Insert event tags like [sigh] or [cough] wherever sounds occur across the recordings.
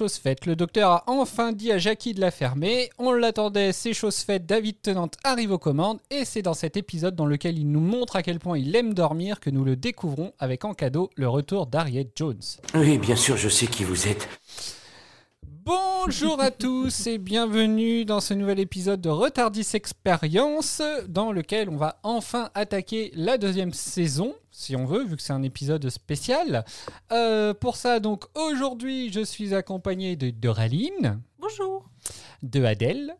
Le docteur a enfin dit à Jackie de la fermer. On l'attendait, c'est chose faite. David Tennant arrive aux commandes. Et c'est dans cet épisode dans lequel il nous montre à quel point il aime dormir que nous le découvrons avec en cadeau le retour d'Harriet Jones. Oui, bien sûr, je sais qui vous êtes. Bonjour à tous et bienvenue dans ce nouvel épisode de Retardis Experience dans lequel on va enfin attaquer la deuxième saison, si on veut, vu que c'est un épisode spécial. Euh, pour ça, donc, aujourd'hui, je suis accompagné de Doraline, Bonjour. de Adèle,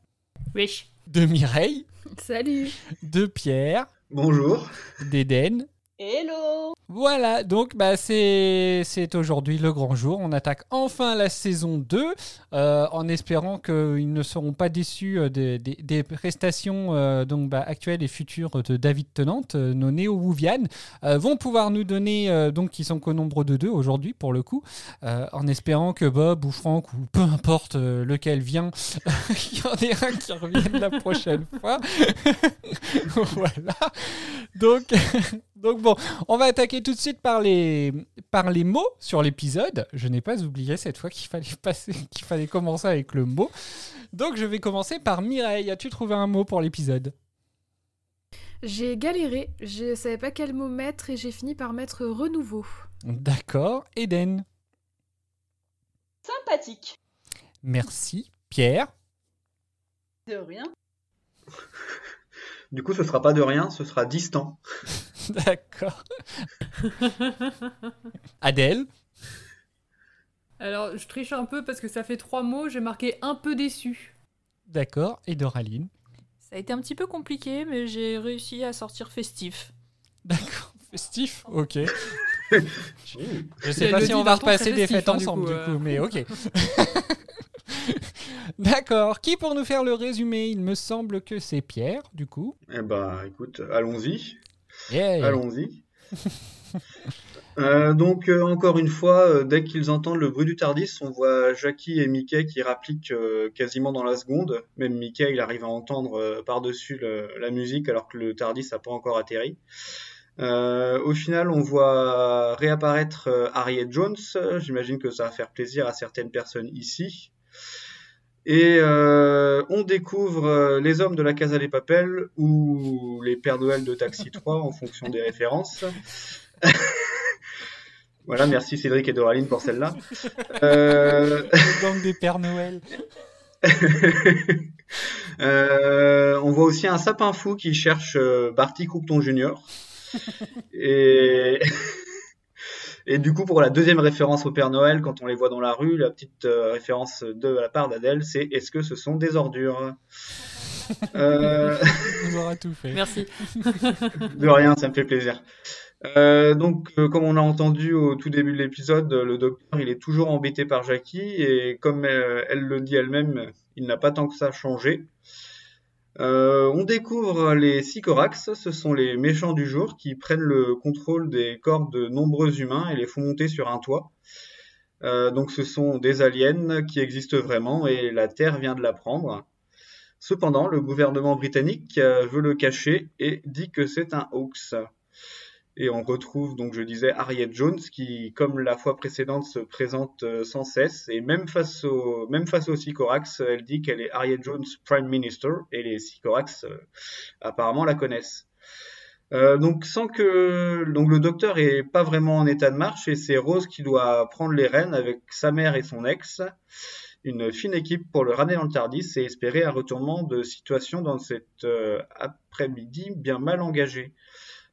Oui. de Mireille, Salut. de Pierre, Bonjour. d'Eden. Hello. Voilà, donc bah, c'est c'est aujourd'hui le grand jour. On attaque enfin la saison 2 euh, en espérant qu'ils ne seront pas déçus euh, des, des- des prestations euh, donc, bah, actuelles et futures de David Tennant. Euh, nos néo-Wouvian euh, vont pouvoir nous donner, donc qui sont qu'au nombre de deux aujourd'hui pour le coup, en espérant que Bob ou Franck ou peu importe lequel vient, [laughs] il y en ait un qui revienne la prochaine [laughs] fois. [laughs] voilà. Donc, donc bon, on va attaquer tout de suite par les, par les mots sur l'épisode. Je n'ai pas oublié cette fois qu'il fallait passer, [laughs] qu'il fallait commencer avec le mot. Donc je vais commencer par Mireille. As-tu trouvé un mot pour l'épisode? J'ai galéré, je savais pas quel mot mettre et j'ai fini par mettre renouveau. D'accord. Eden. Sympathique. Merci. Pierre. De rien. Du coup, ce sera pas de rien, ce sera distant. [laughs] D'accord. Adèle. Alors, je triche un peu parce que ça fait trois mots, j'ai marqué un peu déçu. D'accord. Et Doraline. Ça a été un petit peu compliqué, mais j'ai réussi à sortir festif. D'accord. [laughs] Festif Ok. [laughs] Je sais pas si on va repasser des fêtes hein, du ensemble du euh. coup, mais ok. D'accord. Qui pour nous faire le résumé? Il me semble que c'est Pierre, du coup. Eh ben, écoute, allons-y. Yeah. Allons-y. Euh, donc, euh, encore une fois, euh, dès qu'ils entendent le bruit du Tardis, on voit Jackie et Mickey qui rappliquent quasiment dans la seconde. Même Mickey, il arrive à entendre par-dessus la musique alors que le Tardis n'a pas encore atterri. Au final, on voit réapparaître Harriet Jones. J'imagine que ça va faire plaisir à certaines personnes ici. Et euh, on découvre euh, les hommes de la Casa des Papels ou les Pères Noël de Taxi [laughs] 3 en fonction des références. [laughs] voilà, merci Cédric et Doraline pour celle-là. [laughs] Euh, Le gang des Pères Noël. Euh, on voit aussi un sapin fou qui cherche Barty Croupton Jr. Et... et du coup, pour la deuxième référence au Père Noël, quand on les voit dans la rue, la petite euh, référence de la part d'Adèle, c'est est-ce que ce sont des ordures? Euh, [laughs] aura tout fait. Merci. [laughs] De rien, ça me fait plaisir. Euh, donc, euh, comme on l'a entendu au tout début de l'épisode, le docteur, il est toujours embêté par Jackie et comme euh, elle le dit elle-même, il n'a pas tant que ça changé. Euh, on découvre les Sycorax, ce sont les méchants du jour qui prennent le contrôle des corps de nombreux humains et les font monter sur un toit. Euh, donc, ce sont des aliens qui existent vraiment et la Terre vient de l'apprendre. Cependant, le gouvernement britannique euh, veut le cacher et dit que c'est un hoax. Et on retrouve, donc je disais, Harriet Jones qui, comme la fois précédente, se présente euh, sans cesse. Et même face, au, même face aux Sycorax, elle dit qu'elle est Harriet Jones Prime Minister et les Sycorax euh, apparemment la connaissent. Euh, donc sans que donc le docteur est pas vraiment en état de marche et c'est Rose qui doit prendre les rênes avec sa mère et son ex, une fine équipe pour le ramener dans le Tardis et espérer un retournement de situation dans cet après-midi bien mal engagé.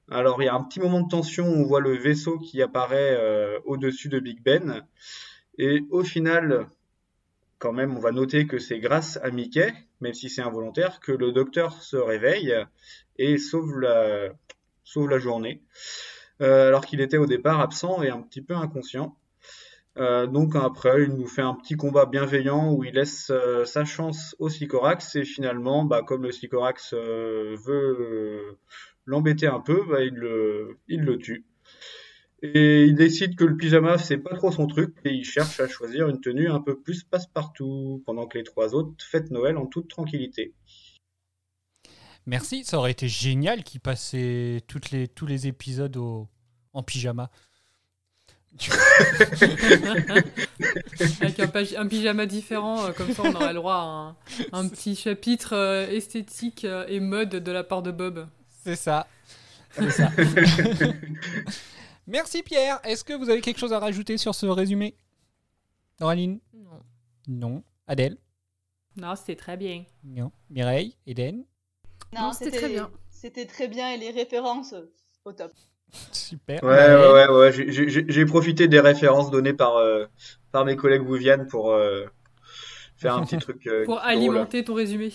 Alors il y a un petit moment de tension où on voit le vaisseau qui apparaît euh, au-dessus de Big Ben et au final quand même on va noter que c'est grâce à Mickey, même si c'est involontaire, que le docteur se réveille et sauve la, sauve la journée, euh, alors qu'il était au départ absent et un petit peu inconscient. Euh, donc après, il nous fait un petit combat bienveillant où il laisse sa chance au Sycorax et finalement, bah, comme le Sycorax veut l'embêter un peu, bah, il, le, il le tue. Et il décide que le pyjama c'est pas trop son truc et il cherche à choisir une tenue un peu plus passe-partout pendant que les trois autres fêtent Noël en toute tranquillité. Merci, ça aurait été génial qu'il passait toutes les, tous les épisodes au, en pyjama. [laughs] Avec un, pyjama différent, euh, comme ça on aurait le droit à un, un petit chapitre euh, esthétique euh, et mode de la part de Bob. C'est ça. C'est ça. [laughs] Merci Pierre. Est-ce que vous avez quelque chose à rajouter sur ce résumé? Noraline? Non. Non. Adèle? Non, c'était très bien. Non. Mireille? Eden Non, c'était très bien. C'était très bien et les références au top. Super. Ouais, ouais, ouais, ouais. j'ai- profité des références données par, euh, par mes collègues Bouviane pour euh, faire un petit truc. euh, Pour drôle. alimenter ton résumé.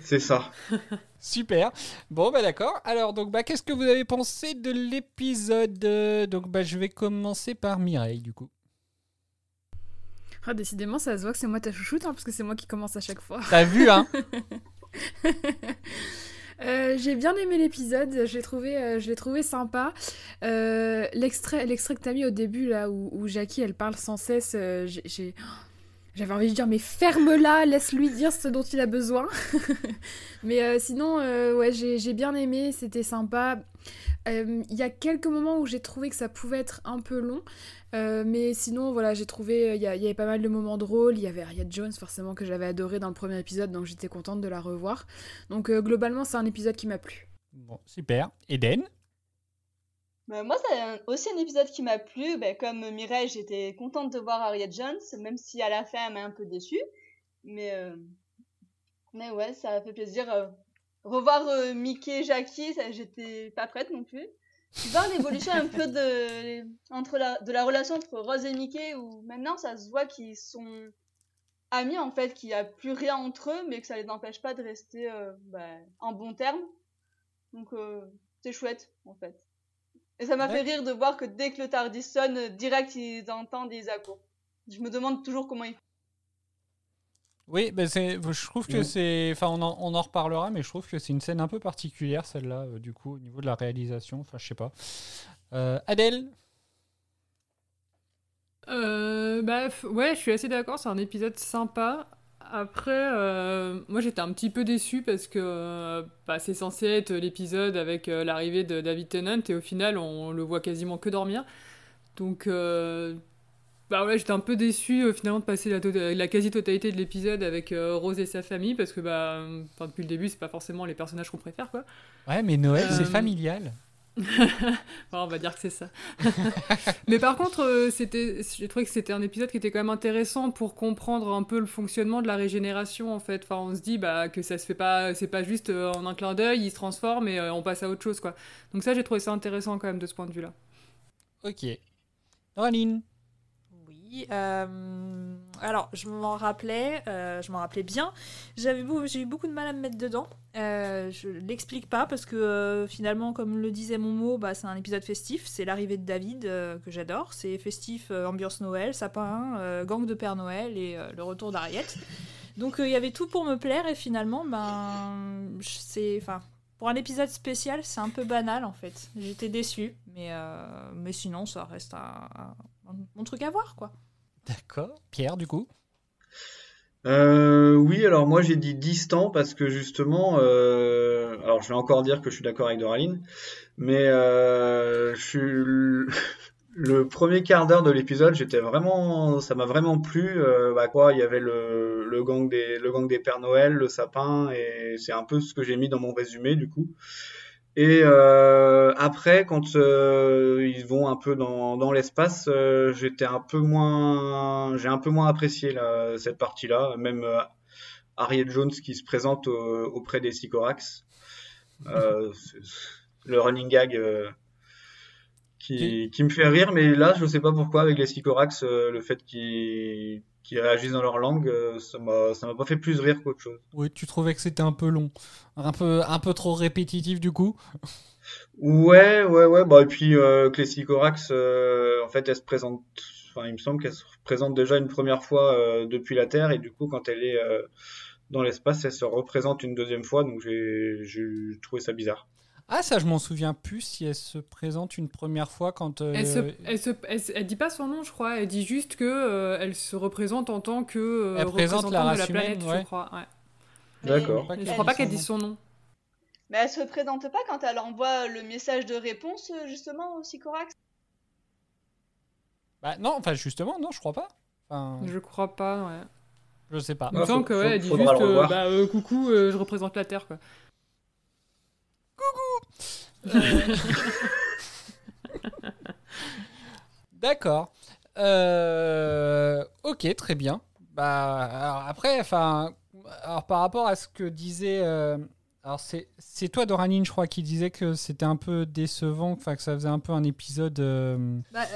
C'est ça. [laughs] Super. Bon, bah d'accord. Alors, donc, bah, qu'est-ce que vous avez pensé de l'épisode Euh, Donc, bah, je vais commencer par Mireille, du coup. Ah, décidément, ça se voit que c'est moi ta chouchoute, hein, parce que c'est moi qui commence à chaque fois. T'as vu, hein [laughs] Euh, j'ai bien aimé l'épisode, je l'ai trouvé, euh, je l'ai trouvé sympa. Euh, l'extrait, l'extrait que t'as mis au début là, où, où Jackie elle parle sans cesse, euh, j'ai, j'ai- j'avais envie de dire mais ferme-la, laisse-lui dire ce dont il a besoin. [laughs] mais euh, sinon, euh, ouais, j'ai, bien aimé, c'était sympa. Euh, Il y a quelques moments où j'ai trouvé que ça pouvait être un peu long, mais sinon, voilà, j'ai trouvé, il y, avait pas mal de moments drôles. Il y avait Harriet Jones, forcément, que j'avais adoré dans le premier épisode, donc j'étais contente de la revoir. Donc, globalement, c'est un épisode qui m'a plu. Bon, super. Eden? Bah, moi, c'est aussi un épisode qui m'a plu. Bah, comme Mireille, j'étais contente de voir Harriet Jones, même si à la fin, elle m'a un peu déçue. Mais, euh, mais ouais, ça a fait plaisir. euh, Revoir euh, Mickey et Jackie, j'étais pas prête non plus. Voir l'évolution un peu de, entre la, de la relation entre Rose et Mickey, où maintenant, ça se voit qu'ils sont amis, en fait, qu'il n'y a plus rien entre eux, mais que ça les empêche pas de rester euh, bah, en bon terme. Donc, c'est chouette, en fait. Et ça m'a Ouais. fait rire de voir que dès que le Tardis sonne, euh, direct ils entendent des accords. Je me demande toujours comment ils font. Oui, ben c'est, je trouve que Mm. c'est. Enfin, on en, on en reparlera, mais je trouve que c'est une scène un peu particulière, celle-là, euh, du coup, au niveau de la réalisation. Enfin, je sais pas. Euh, Adèle? Euh, bah, ouais, je suis assez d'accord, c'est un épisode sympa. Après, euh, moi j'étais un petit peu déçu parce que euh, bah, c'est censé être l'épisode avec euh, l'arrivée de David Tennant et au final on le voit quasiment que dormir. Donc, euh, bah ouais, j'étais un peu déçu euh, finalement de passer la, tota- la quasi-totalité de l'épisode avec euh, Rose et sa famille parce que bah, depuis le début c'est pas forcément les personnages qu'on préfère quoi. Ouais, mais Noël, c'est familial. [laughs] Bon, on va dire que c'est ça. [laughs] Mais par contre, euh, c'était, j'ai trouvé que c'était un épisode qui était quand même intéressant pour comprendre un peu le fonctionnement de la régénération en fait. Enfin, on se dit bah, que ça se fait pas, c'est pas juste euh, en un clin d'œil, il se transforme et euh, on passe à autre chose quoi. Donc ça, j'ai trouvé ça intéressant quand même de ce point de vue-là. Ok. Noraline Oui. euh, alors, je m'en rappelais, euh, je m'en rappelais bien. J'avais j'ai eu beaucoup de mal à me mettre dedans. Euh, je l'explique pas parce que euh, finalement, comme le disait mon mot, bah, c'est un épisode festif. C'est l'arrivée de David euh, que j'adore. C'est festif, ambiance Noël, sapin, gang de Père Noël et le retour d'Ariette. Donc il y avait tout pour me plaire et finalement, ben, c'est, enfin, pour un épisode spécial, c'est un peu banal en fait. J'étais déçue, mais mais sinon, ça reste un, un- truc à voir quoi. D'accord. Pierre, du coup? Euh, oui, alors moi j'ai dit distant parce que justement, euh, alors je vais encore dire que je suis d'accord avec Doraline, mais euh, [laughs] le, premier quart d'heure de l'épisode, j'étais vraiment, ça m'a vraiment plu. Bah quoi, il y avait le, le gang des, le gang des Pères Noël, le sapin, et c'est un peu ce que j'ai mis dans mon résumé du coup. Et euh, après, quand euh, ils vont un peu dans, dans l'espace, euh, j'étais un peu moins, j'ai un peu moins apprécié là, cette partie-là. Même euh, Harriet Jones qui se présente au- auprès des Sycorax, Euh, le running gag euh, qui, qui me fait rire, mais là, je sais pas pourquoi avec les Sycorax, euh, le fait qu'ils qu'ils réagissent dans leur langue, euh, ça m'a pas fait plus rire qu'autre chose. Oui, tu trouvais que c'était un peu long, un peu, un peu trop répétitif du coup. Ouais, ouais, ouais. Bah, et puis euh, euh, en fait, elle se présente. Enfin, il me semble qu'elle se présente déjà une première fois euh, depuis la Terre, et du coup, quand elle est dans l'espace, elle se représente une deuxième fois. Donc, j'ai trouvé ça bizarre. Ah, ça, je m'en souviens plus si elle se présente une première fois quand. euh, Elle, se, elle, se, elle, se- elle dit pas son nom, je crois. Elle dit juste que euh, elle se représente en tant que euh, Elle présente la représentante de la humaine, planète, ouais. je crois. Ouais. D'accord. Je crois pas qu'elle dise son nom. Mais elle se présente pas quand elle envoie le message de réponse, justement, au Sycorax? Bah non, enfin justement, non, je crois pas. Enfin, Je crois pas, ouais. je sais pas. Il me Ah, semble que, ouais, faut- elle dit juste euh, bah, euh, coucou, euh, je représente la Terre, quoi. [laughs] D'accord. Euh, ok, très bien. Bah, alors après, enfin, alors par rapport à ce que disait, euh, alors c'est, c'est toi Doranine, je crois, qui disait que c'était un peu décevant, enfin que ça faisait un peu un épisode. euh, Bah,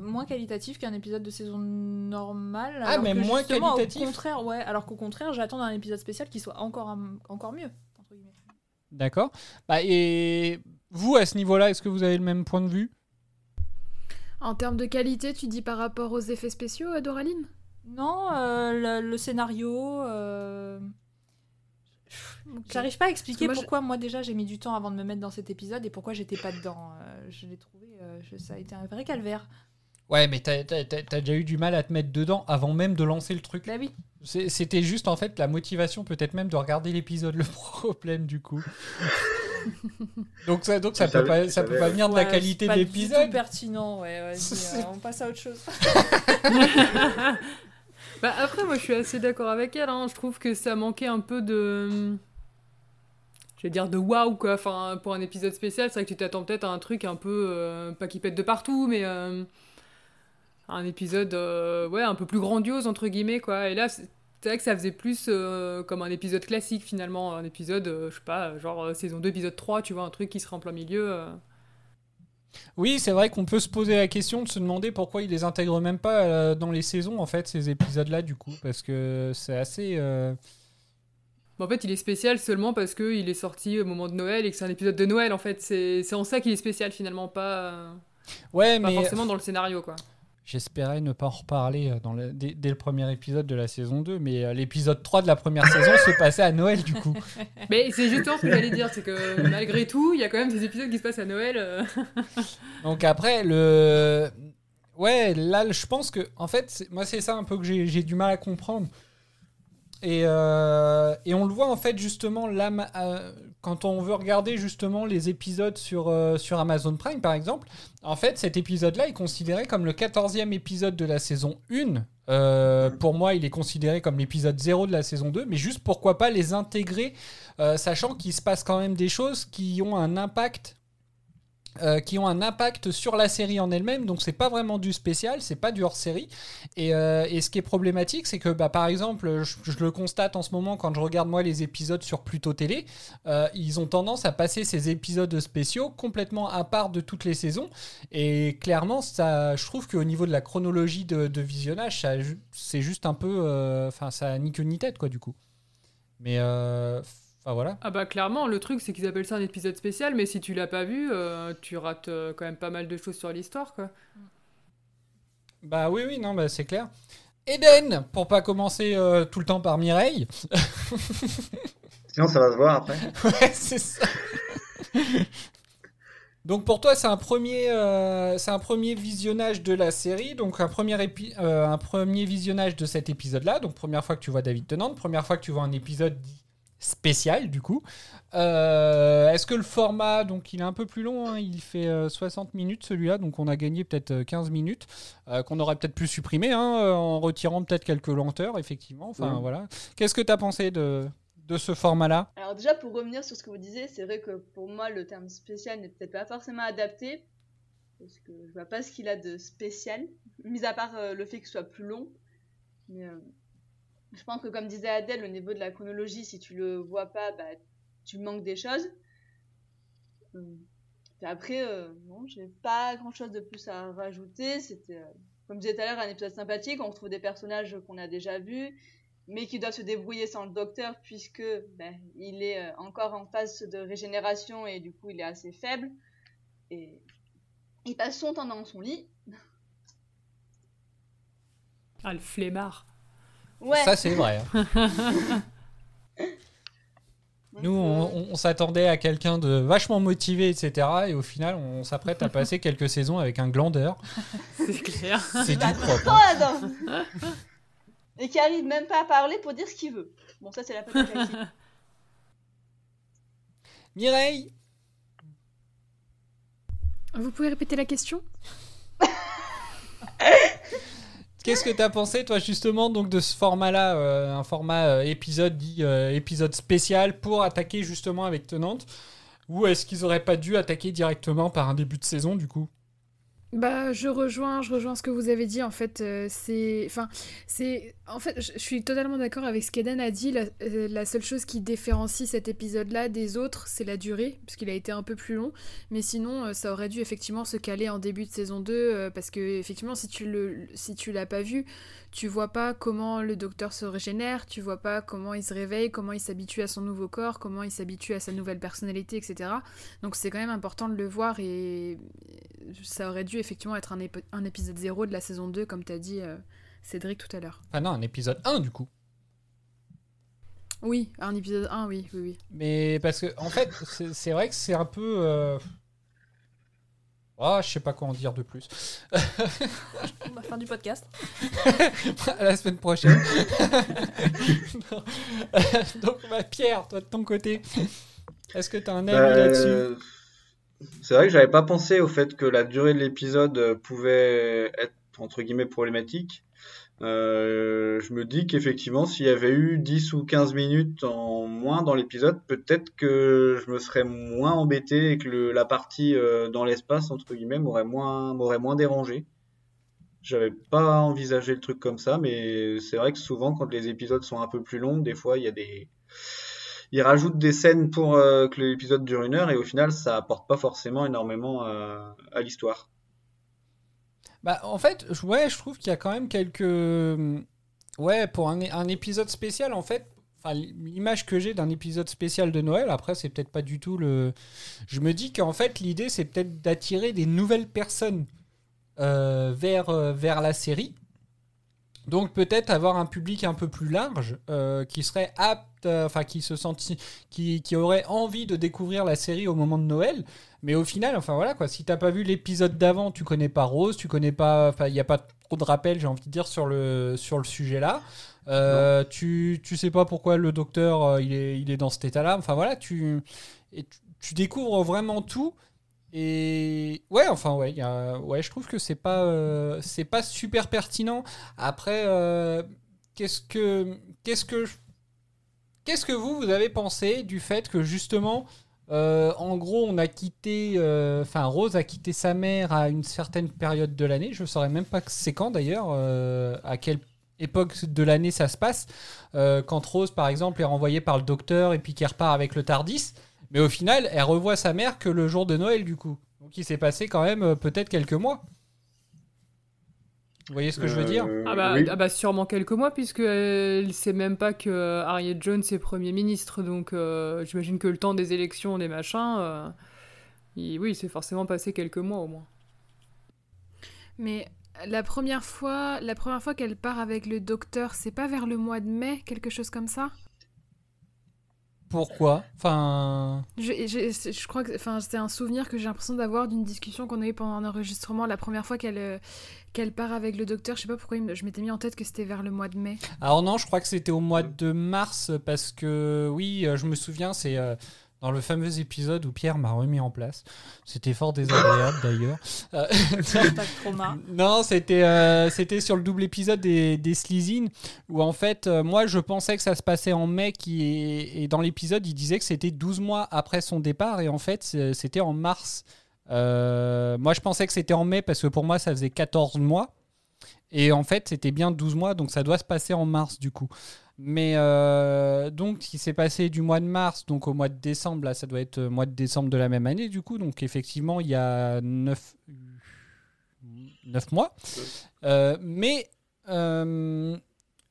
moins qualitatif qu'un épisode de saison normale. Ah, alors mais que moins qualitatif Au contraire, ouais. Alors qu'au contraire, j'attends un épisode spécial qui soit encore, encore mieux. D'accord. Bah et vous à ce niveau-là, est-ce que vous avez le même point de vue? En termes de qualité, tu dis par rapport aux effets spéciaux, euh, Doraline? Non, euh, le, le scénario. euh, J'arrive pas à expliquer moi, pourquoi moi déjà j'ai mis du temps avant de me mettre dans cet épisode et pourquoi j'étais pas dedans. Euh, je l'ai trouvé, euh, je- ça a été un vrai calvaire. Ouais, mais t'as, déjà eu du mal à te mettre dedans avant même de lancer le truc. Bah oui. C'est- C'était juste en fait la motivation peut-être même de regarder l'épisode le [laughs] problème du coup. [laughs] donc ça, donc ça peut pas, ça peut pas ouais. venir de Ouais, la qualité c'est pas de l'épisode. pertinent, ouais. vas-y, [laughs] C'est- euh, on passe à autre chose. Bah après, moi je suis assez d'accord avec elle. hein. Je trouve que ça manquait un peu de. Je vais dire de waouh quoi. Enfin, pour un épisode spécial, c'est vrai que tu t'attends peut-être à un truc un peu. euh, pas qui pète de partout, mais. euh, un épisode euh, ouais, un peu plus grandiose entre guillemets quoi. Et là, c'est vrai que ça faisait plus euh, comme un épisode classique finalement. Un épisode, euh, je sais pas, genre saison 2, épisode 3, tu vois, un truc qui serait en plein milieu. Oui, c'est vrai qu'on peut se poser la question de se demander pourquoi ils les intègrent même pas dans les saisons en fait ces épisodes-là du coup parce que c'est assez. en fait, il est spécial seulement parce qu'il est sorti au moment de Noël et que c'est un épisode de Noël en fait. C'est en ça qu'il est spécial finalement, pas. Ouais, Pas mais forcément dans le scénario, quoi. J'espérais ne pas en reparler euh, dans le- dès, dès le premier épisode de la saison 2, mais euh, l'épisode 3 de la première saison se passait à Noël du coup. [laughs] Mais c'est justement ce que j'allais dire, c'est que malgré tout, il y a quand même des épisodes qui se passent à Noël. euh. Donc après, le... Ouais, là, je pense que... En fait, moi, c'est ça un peu que j'ai du mal à comprendre. Et, euh, et on le voit, en fait, justement, là, euh, quand on veut regarder, justement, les épisodes sur, euh, sur Amazon Prime, par exemple, en fait, cet épisode-là est considéré comme le 14e épisode de la saison 1. Euh, pour moi, il est considéré comme l'épisode 0 de la saison 2, mais juste pourquoi pas les intégrer, euh, sachant qu'il se passe quand même des choses qui ont un impact euh, qui ont un impact sur la série en elle-même, donc c'est pas vraiment du spécial, c'est pas du hors-série. Et, euh, et ce qui est problématique, c'est que bah, par exemple, je, le constate en ce moment quand je regarde moi les épisodes sur Pluto Télé, euh, ils ont tendance à passer ces épisodes spéciaux complètement à part de toutes les saisons. Et clairement, ça, je trouve qu'au niveau de la chronologie de, visionnage, c'est juste un peu, enfin, ça ni queue ni tête quoi du coup. Mais enfin voilà. Ah bah clairement, le truc c'est qu'ils appellent ça un épisode spécial, mais si tu l'as pas vu, euh, tu rates euh, quand même pas mal de choses sur l'histoire, quoi. Bah oui, oui, non, bah c'est clair. Eden, pour pas commencer euh, tout le temps par Mireille. [laughs] Sinon, ça va se voir après. [laughs] ouais, c'est ça. [laughs] Donc pour toi, c'est un premier, euh, c'est un premier visionnage de la série, donc un premier épi- euh, un premier visionnage de cet épisode-là. Donc première fois que tu vois David Tennant, première fois que tu vois un épisode dit spécial du coup. Euh, Est-ce que le format, donc il est un peu plus long, hein, il fait euh, 60 minutes celui-là, donc on a gagné peut-être euh, 15 minutes, euh, qu'on aurait peut-être pu supprimer hein, euh, en retirant peut-être quelques lenteurs, effectivement. Enfin voilà. Qu'est-ce que tu as pensé de, de ce format-là? Alors déjà, pour revenir sur ce que vous disiez, c'est vrai que pour moi, le terme spécial n'est peut-être pas forcément adapté, parce que je vois pas ce qu'il a de spécial, mis à part euh, le fait qu'il soit plus long. Mais euh, je pense que comme disait Adèle, au niveau de la chronologie, si tu le vois pas, bah, tu manques des choses. Puis après, euh, j'ai pas grand-chose de plus à rajouter. C'était, euh, comme je disais tout à l'heure, un épisode sympathique. On retrouve des personnages qu'on a déjà vus mais qui doivent se débrouiller sans le docteur puisque ben, il est euh, encore en phase de régénération et du coup il est assez faible et il passe son temps dans son lit. Ah, le flemmard. Ouais. Ça, c'est vrai. hein. [laughs] Nous, on, on- on s'attendait à quelqu'un de vachement motivé, etc. Et au final, on s'apprête à passer quelques saisons avec un glandeur. [laughs] C'est clair. C'est du propre. Attends. [laughs] et qui arrive même pas à parler pour dire ce qu'il veut. Bon, ça c'est la de Jackie. Mireille Vous pouvez répéter la question? Qu'est-ce que t'as pensé, toi, justement, donc de ce format-là, euh, un format euh, épisode dit euh, épisode spécial pour attaquer justement avec Tenante Ou est-ce qu'ils auraient pas dû attaquer directement par un début de saison, du coup? Bah, je rejoins, je rejoins ce que vous avez dit. En fait, euh, c'est, enfin, c'est, en fait, je suis totalement d'accord avec ce qu'Eden a dit. La, euh, la seule chose qui différencie cet épisode-là des autres, c'est la durée, puisqu'il a été un peu plus long. Mais sinon, euh, ça aurait dû effectivement se caler en début de saison 2, euh, parce que effectivement, si tu le, si tu l'as pas vu, tu vois pas comment le docteur se régénère, tu vois pas comment il se réveille, comment il s'habitue à son nouveau corps, comment il s'habitue à sa nouvelle personnalité, etc. Donc c'est quand même important de le voir et ça aurait dû effectivement être un, épisode 0 de la saison 2, comme t'as dit euh, Cédric tout à l'heure. Ah non, un épisode 1, du coup. Oui, un épisode 1, oui, oui, oui. Mais parce que, en fait, c'est c'est vrai que c'est un peu. euh, Ah, je sais pas quoi en dire de plus. [laughs] Bah, fin du podcast. [laughs] à la semaine prochaine. [laughs] Donc, bah, Pierre, toi de ton côté, est-ce que tu as un avis Bah, là-dessus? C'est vrai que j'avais pas pensé au fait que la durée de l'épisode pouvait être entre guillemets problématique. Euh, je me dis qu'effectivement, s'il y avait eu 10 ou 15 minutes en moins dans l'épisode, peut-être que je me serais moins embêté et que le- la partie euh, dans l'espace, entre guillemets, m'aurait moins, m'aurait moins dérangé. J'avais pas envisagé le truc comme ça, mais c'est vrai que souvent, quand les épisodes sont un peu plus longs, des fois, il y a des, ils rajoutent des scènes pour euh, que l'épisode dure une heure et au final ça apporte pas forcément énormément à, à l'histoire. Bah, en fait, ouais, je trouve qu'il y a quand même quelques. Ouais, pour un, un épisode spécial, en fait, enfin, l'image que j'ai d'un épisode spécial de Noël, après, c'est peut-être pas du tout le. Je me dis qu'en fait, l'idée, c'est peut-être d'attirer des nouvelles personnes euh, vers, euh, vers la série. Donc peut-être avoir un public un peu plus large euh, qui serait apte, euh, enfin qui se senti, qui, qui aurait envie de découvrir la série au moment de Noël. Mais au final, enfin voilà quoi, si t'as pas vu l'épisode d'avant, tu connais pas Rose, tu connais pas, enfin il y a pas trop de rappels, j'ai envie de dire sur le sur le sujet là. Euh, tu tu sais pas pourquoi le docteur il est il est dans cet état-là. Enfin voilà, tu et tu, tu découvres vraiment tout. Et ouais, enfin ouais, ouais, je trouve que c'est pas euh, c'est pas super pertinent. Après, euh, qu'est-ce que qu'est-ce que qu'est-ce que vous vous avez pensé du fait que justement, euh, en gros, on a quitté, enfin Rose a quitté sa mère à une certaine période de l'année. Je saurais même pas c'est quand d'ailleurs, à quelle époque de l'année ça se passe. Quand Rose, par exemple, est renvoyée par le docteur et puis qu'elle repart avec le Tardis. Mais au final, elle revoit sa mère que le jour de Noël, du coup. Donc il s'est passé quand même euh, peut-être quelques mois. Vous voyez ce que je veux dire? Ah bah, oui. ah bah sûrement quelques mois, puisque elle sait même pas que euh, Harriet Jones est Premier ministre, donc euh, j'imagine que le temps des élections, des machins, euh, il- oui, c'est forcément passé quelques mois au moins. Mais la première fois, la première fois qu'elle part avec le docteur, c'est pas vers le mois de mai, quelque chose comme ça? Pourquoi? Enfin. je, je- je crois que enfin, c'est un souvenir que j'ai l'impression d'avoir d'une discussion qu'on a eue pendant un enregistrement la première fois qu'elle euh, qu'elle part avec le docteur. Je sais pas pourquoi je m'étais mis en tête que c'était vers le mois de mai. Alors non, je crois que c'était au mois de mars parce que oui, euh, je me souviens, c'est euh, Dans le fameux épisode où Pierre m'a remis en place. C'était fort désagréable d'ailleurs. Euh, [laughs] non, c'était euh, c'était sur le double épisode des, des Slezine, où en fait, euh, moi je pensais que ça se passait en mai, qui est- et dans l'épisode il disait que c'était 12 mois après son départ, et en fait c'était en mars. Moi je pensais que c'était en mai parce que pour moi ça faisait 14 mois, et en fait c'était bien 12 mois, donc ça doit se passer en mars du coup. Mais euh, donc, il s'est passé du mois de mars donc au mois de décembre. Là, ça doit être euh, mois de décembre de la même année, du coup. Donc, effectivement, il y a 9, mois. Euh, mais, euh,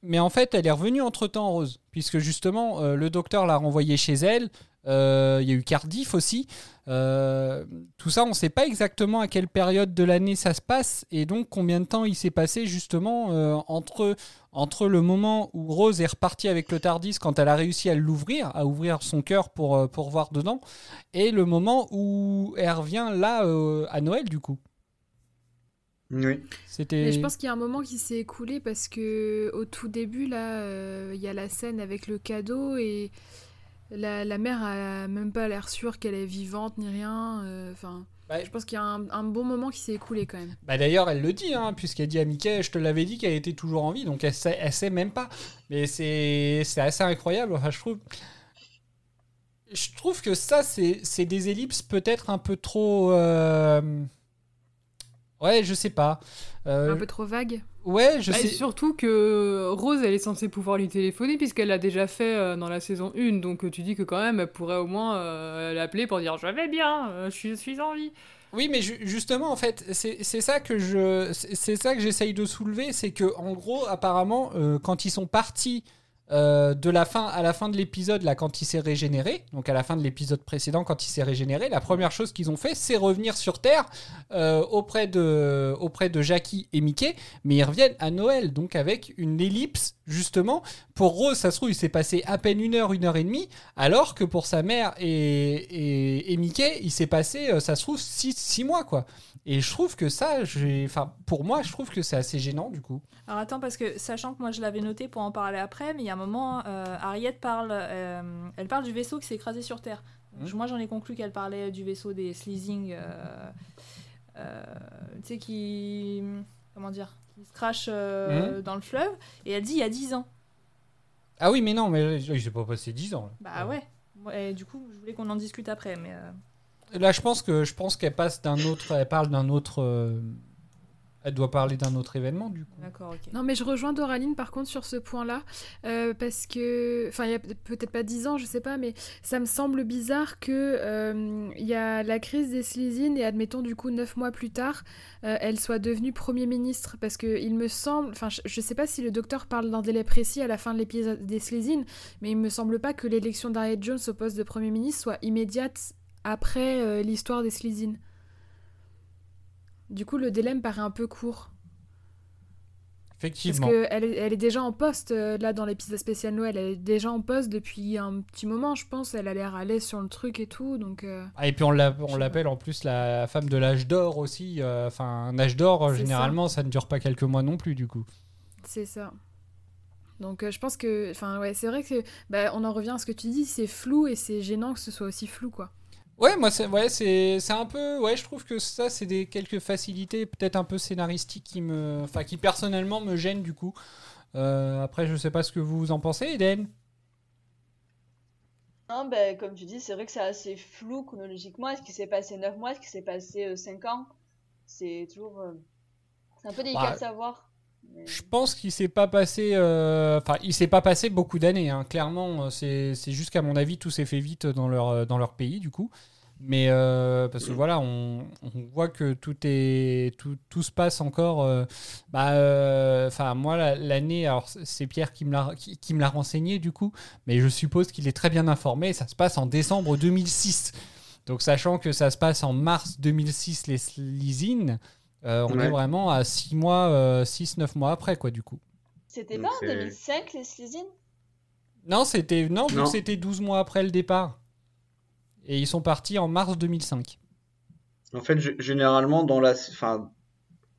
mais en fait, elle est revenue entre-temps, Rose. Puisque justement, le docteur l'a renvoyée chez elle. Euh, Il y a eu Cardiff aussi. Euh, tout ça, on ne sait pas exactement à quelle période de l'année ça se passe et donc combien de temps il s'est passé justement euh, entre, entre le moment où Rose est repartie avec le Tardis quand elle a réussi à l'ouvrir, à ouvrir son cœur pour, pour voir dedans, et le moment où elle revient là euh, à Noël du coup. Oui. C'était. Mais je pense qu'il y a un moment qui s'est écoulé parce que au tout début, là, euh, il y a la scène avec le cadeau et la, la mère a même pas l'air sûre qu'elle est vivante ni rien. euh, Enfin, Bah, je pense qu'il y a un, un bon moment qui s'est écoulé quand même. Bah d'ailleurs, elle le dit, hein, puisqu'elle dit à Mickey, je te l'avais dit qu'elle était toujours en vie, donc elle sait, elle sait même pas. Mais c'est assez incroyable, enfin, je trouve. Je trouve que ça, c'est c'est des ellipses peut-être un peu trop. euh, Ouais, je sais pas. Euh, Un peu trop vague. Ouais, je Bah, sais. Surtout que Rose, elle est censée pouvoir lui téléphoner puisqu'elle l'a déjà fait euh, dans la saison 1. Donc euh, tu dis que quand même, elle pourrait au moins euh, l'appeler pour dire Je vais bien, euh, je suis, je suis en vie. Oui, mais ju- justement, en fait, c'est c'est ça que je, c'est c'est ça que j'essaye de soulever, c'est que en gros, apparemment, euh, quand ils sont partis euh, de la fin à la fin de l'épisode, là, quand il s'est régénéré, donc à la fin de l'épisode précédent, quand il s'est régénéré, la première chose qu'ils ont fait, c'est revenir sur Terre euh, auprès de auprès de Jackie et Mickey, mais ils reviennent à Noël, donc avec une ellipse justement. Pour Rose, ça se trouve, il s'est passé à peine une heure, une heure et demie, alors que pour sa mère et, et, et Mickey, il s'est passé, euh, ça se trouve, six, six mois, quoi. Et je trouve que ça, j'ai- enfin, pour moi, je trouve que c'est assez gênant, du coup. Alors attends, parce que sachant que moi je l'avais noté pour en parler après, mais il y a un moment, euh, Harriet parle, euh, elle parle du vaisseau qui s'est écrasé sur Terre. Mhm. Moi j'en ai conclu qu'elle parlait du vaisseau des Sleezing, euh, euh, tu sais, qui. Comment dire Qui se crache euh, dans le fleuve, et elle dit il y a 10 ans. Ah oui, mais non, mais il s'est pas passé 10 ans. Là. Bah ouais. Ouais, Et du coup, je voulais qu'on en discute après, mais. Là, je pense que je pense qu'elle passe d'un autre, elle parle d'un autre, euh, elle doit parler d'un autre événement, du coup. D'accord, ok. Non, mais je rejoins Doraline par contre sur ce point-là, euh, parce que, enfin, il y a peut- peut-être pas 10 ans, je sais pas, mais ça me semble bizarre que euh, il y a la crise des Slezine et admettons du coup 9 mois plus tard, euh, elle soit devenue Premier ministre, parce que il me semble, enfin, je, je sais pas si le docteur parle d'un délai précis à la fin de l'épisode des Slezine, mais il me semble pas que l'élection d'Harriet Jones au poste de Premier ministre soit immédiate après euh, l'histoire des Slezine. Du coup, le délai me paraît un peu court. Parce Effectivement. qu'elle est, elle est déjà en poste, euh, là, dans l'épisode spécial Noël. Elle est déjà en poste depuis un petit moment, je pense. Elle a l'air à l'aise sur le truc et tout, donc... euh, Ah, et puis on l'appelle en plus la femme de l'âge d'or aussi. Enfin, un âge d'or, généralement, ça. ne dure pas quelques mois non plus, du coup. c'est ça. Donc euh, je pense que... Enfin, ouais, c'est vrai que... Bah, on en revient à ce que tu dis, c'est flou et c'est gênant que ce soit aussi flou, quoi. Ouais, moi, c'est ouais, c'est c'est un peu. Ouais, je trouve que ça, c'est des quelques facilités, peut-être un peu scénaristiques, qui me. Enfin, qui personnellement me gênent, du coup. Euh, après, je sais pas ce que vous en pensez, Eden. Non, ben, comme tu dis, c'est vrai que c'est assez flou chronologiquement. Est-ce qu'il s'est passé 9 mois? Est-ce qu'il s'est passé 5 ans? C'est toujours. euh, C'est un peu délicat Bah, de savoir. Je pense qu'il s'est pas passé. euh, Enfin, il s'est pas passé beaucoup d'années. hein. Clairement, euh, c'est juste qu'à mon avis, tout s'est fait vite dans leur euh, dans leur pays, du coup. Mais euh, parce que voilà, on, on voit que tout est tout, tout se passe encore. euh, bah, euh, enfin, moi, la- l'année, alors c'est Pierre qui me l'a qui, qui me l'a renseigné, du coup. Mais je suppose qu'il est très bien informé. Ça se passe en décembre 2006. Donc, sachant que ça se passe en mars 2006, les Slizines, euh, on Ouais. est vraiment à 6 mois, 6-9 mois après, quoi, du coup. C'était pas en c'est- 2005 les Slezine Non, c'était non, c'était 12 mois après le départ. Et ils sont partis en mars 2005. En fait, généralement, dans la, enfin,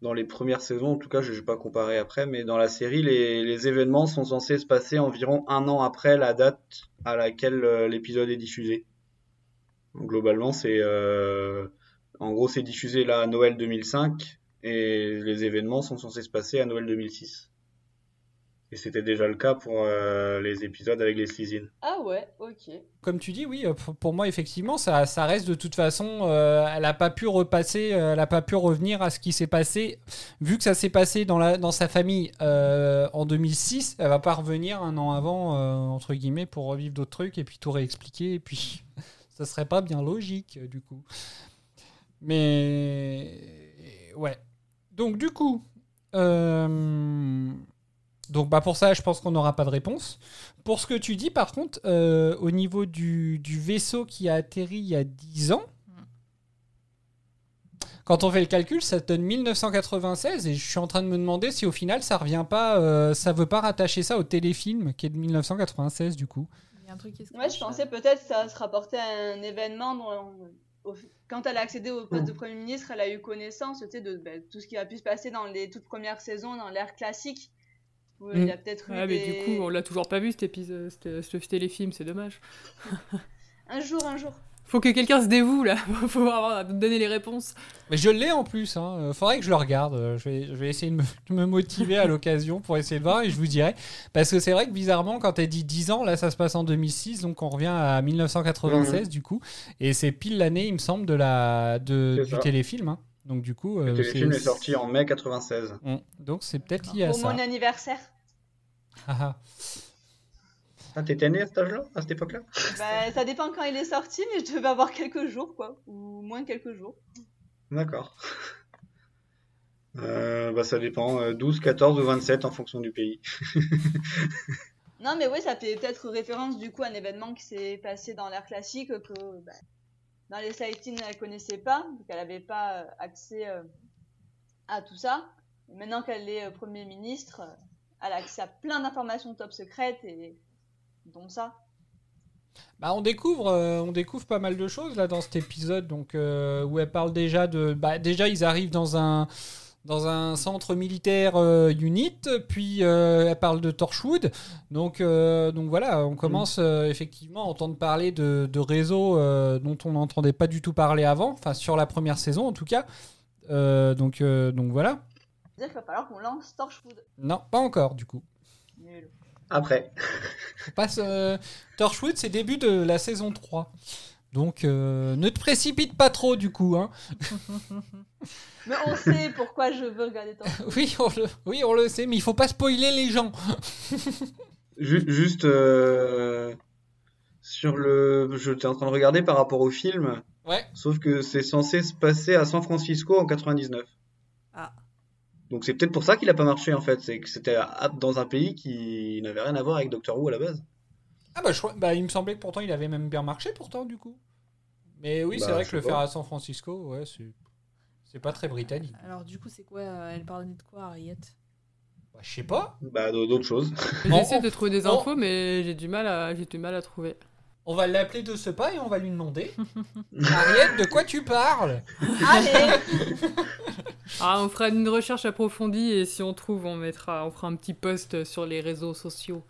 dans les premières saisons, en tout cas, je ne vais pas comparer après, mais dans la série, les, les événements sont censés se passer environ un an après la date à laquelle euh, l'épisode est diffusé. Globalement, c'est euh, en gros c'est diffusé là à Noël 2005 et les événements sont censés se passer à Noël 2006. Et c'était déjà le cas pour euh, les épisodes avec les Slizine. Ah ouais, ok. Comme tu dis, oui, euh, pour moi, effectivement, ça, ça reste de toute façon. euh, elle n'a pas pu repasser, euh, elle n'a pas pu revenir à ce qui s'est passé. Vu que ça s'est passé dans, la, dans sa famille euh, en 2006, elle va pas revenir un an avant, euh, entre guillemets, pour revivre d'autres trucs et puis tout réexpliquer. Et puis, [laughs] ça serait pas bien logique, du coup. Mais. Ouais. Donc, du coup. euh, donc bah pour ça, je pense qu'on n'aura pas de réponse. Pour ce que tu dis, par contre, euh, au niveau du, du vaisseau qui a atterri il y a 10 ans, quand on fait le calcul, ça donne 1996 et je suis en train de me demander si au final ça revient pas, euh, ça veut pas rattacher ça au téléfilm qui est de 1996 du coup. Il y a un truc qui se Ouais, je pensais peut-être que ça se rapportait à un événement dont, au- quand elle a accédé au poste de Premier ministre, elle a eu connaissance tu sais, de ben, tout ce qui a pu se passer dans les toutes premières saisons, dans l'ère classique. Où il y a peut-être eu Ouais, mais des... du coup, on l'a toujours pas vu cet épisode, ce ce téléfilm, c'est dommage. Un jour, un jour. Faut que quelqu'un se dévoue là, [laughs] faut avoir nous donner les réponses. Mais je l'ai en plus, hein. Euh, faudrait que je le regarde. Euh, Je vais, je vais essayer de me, de me motiver à l'occasion pour essayer de voir et je vous dirai. Parce que c'est vrai que bizarrement, quand elle dit 10 ans, là ça se passe en 2006, donc on revient à 1996 du coup. Et c'est pile l'année, il me semble, de la, de, du ça. téléfilm. hein. Donc du coup, Le euh, téléfilm est sorti en mai 96. Mm. Donc c'est peut-être lié à Pour ça. mon anniversaire. Ah, t'étais né à cet âge-là, à cette époque-là? Bah, ça dépend quand il est sorti, mais je devais avoir quelques jours, quoi. Ou moins de quelques jours. D'accord. Euh, bah, ça dépend, euh, 12, 14 ou 27 en fonction du pays. [laughs] Non, mais oui, ça fait peut-être référence du coup à un événement qui s'est passé dans l'ère classique que bah, dans les sightings elle connaissait pas, donc elle n'avait pas euh, accès euh, à tout ça. Et maintenant qu'elle est euh, Premier ministre, euh, elle a accès à plein d'informations top secrètes et dont ça. Bah, on découvre, euh, on découvre pas mal de choses là dans cet épisode, donc euh, où elle parle déjà de, bah, déjà ils arrivent dans un dans un centre militaire euh, unit, puis euh, elle parle de Torchwood, donc donc donc voilà, on commence euh, effectivement à entendre parler de, de réseaux euh, dont on n'entendait pas du tout parler avant, enfin sur la première saison en tout cas, Euh, donc euh, donc voilà, C'est-à-dire qu'il va falloir qu'on lance Torchwood. non pas encore du coup. Nul. Après. On passe euh, Torchwood, c'est début de la saison 3. Donc euh, ne te précipite pas trop du coup. Hein. [laughs] Mais on sait pourquoi je veux regarder Torchwood. [laughs] Oui, on le, oui, on le sait, mais il faut pas spoiler les gens. [laughs] Ju- juste euh, sur le. J'étais en train de regarder par rapport au film, Ouais. sauf que c'est censé se passer à San Francisco en 99. Ah. Donc c'est peut-être pour ça qu'il a pas marché en fait, c'est que c'était à- dans un pays qui n'avait rien à voir avec Doctor Who à la base. Ah bah, je crois- bah, il me semblait que pourtant il avait même bien marché pourtant du coup. Mais oui, Bah, c'est vrai je que le faire à San Francisco, ouais, c'est c'est pas très britannique. Alors du coup, c'est quoi euh, Elle parlait de quoi, Harriet? Bah, je sais pas. Bah d'autres choses. J'essaie de trouver des infos, mais j'ai du mal à, j'ai du mal à trouver. On va l'appeler de ce pas et on va lui demander. [laughs] Ariette, de quoi tu parles? Allez [laughs] Ah, on fera une recherche approfondie et si on trouve, on mettra, on fera un petit post sur les réseaux sociaux.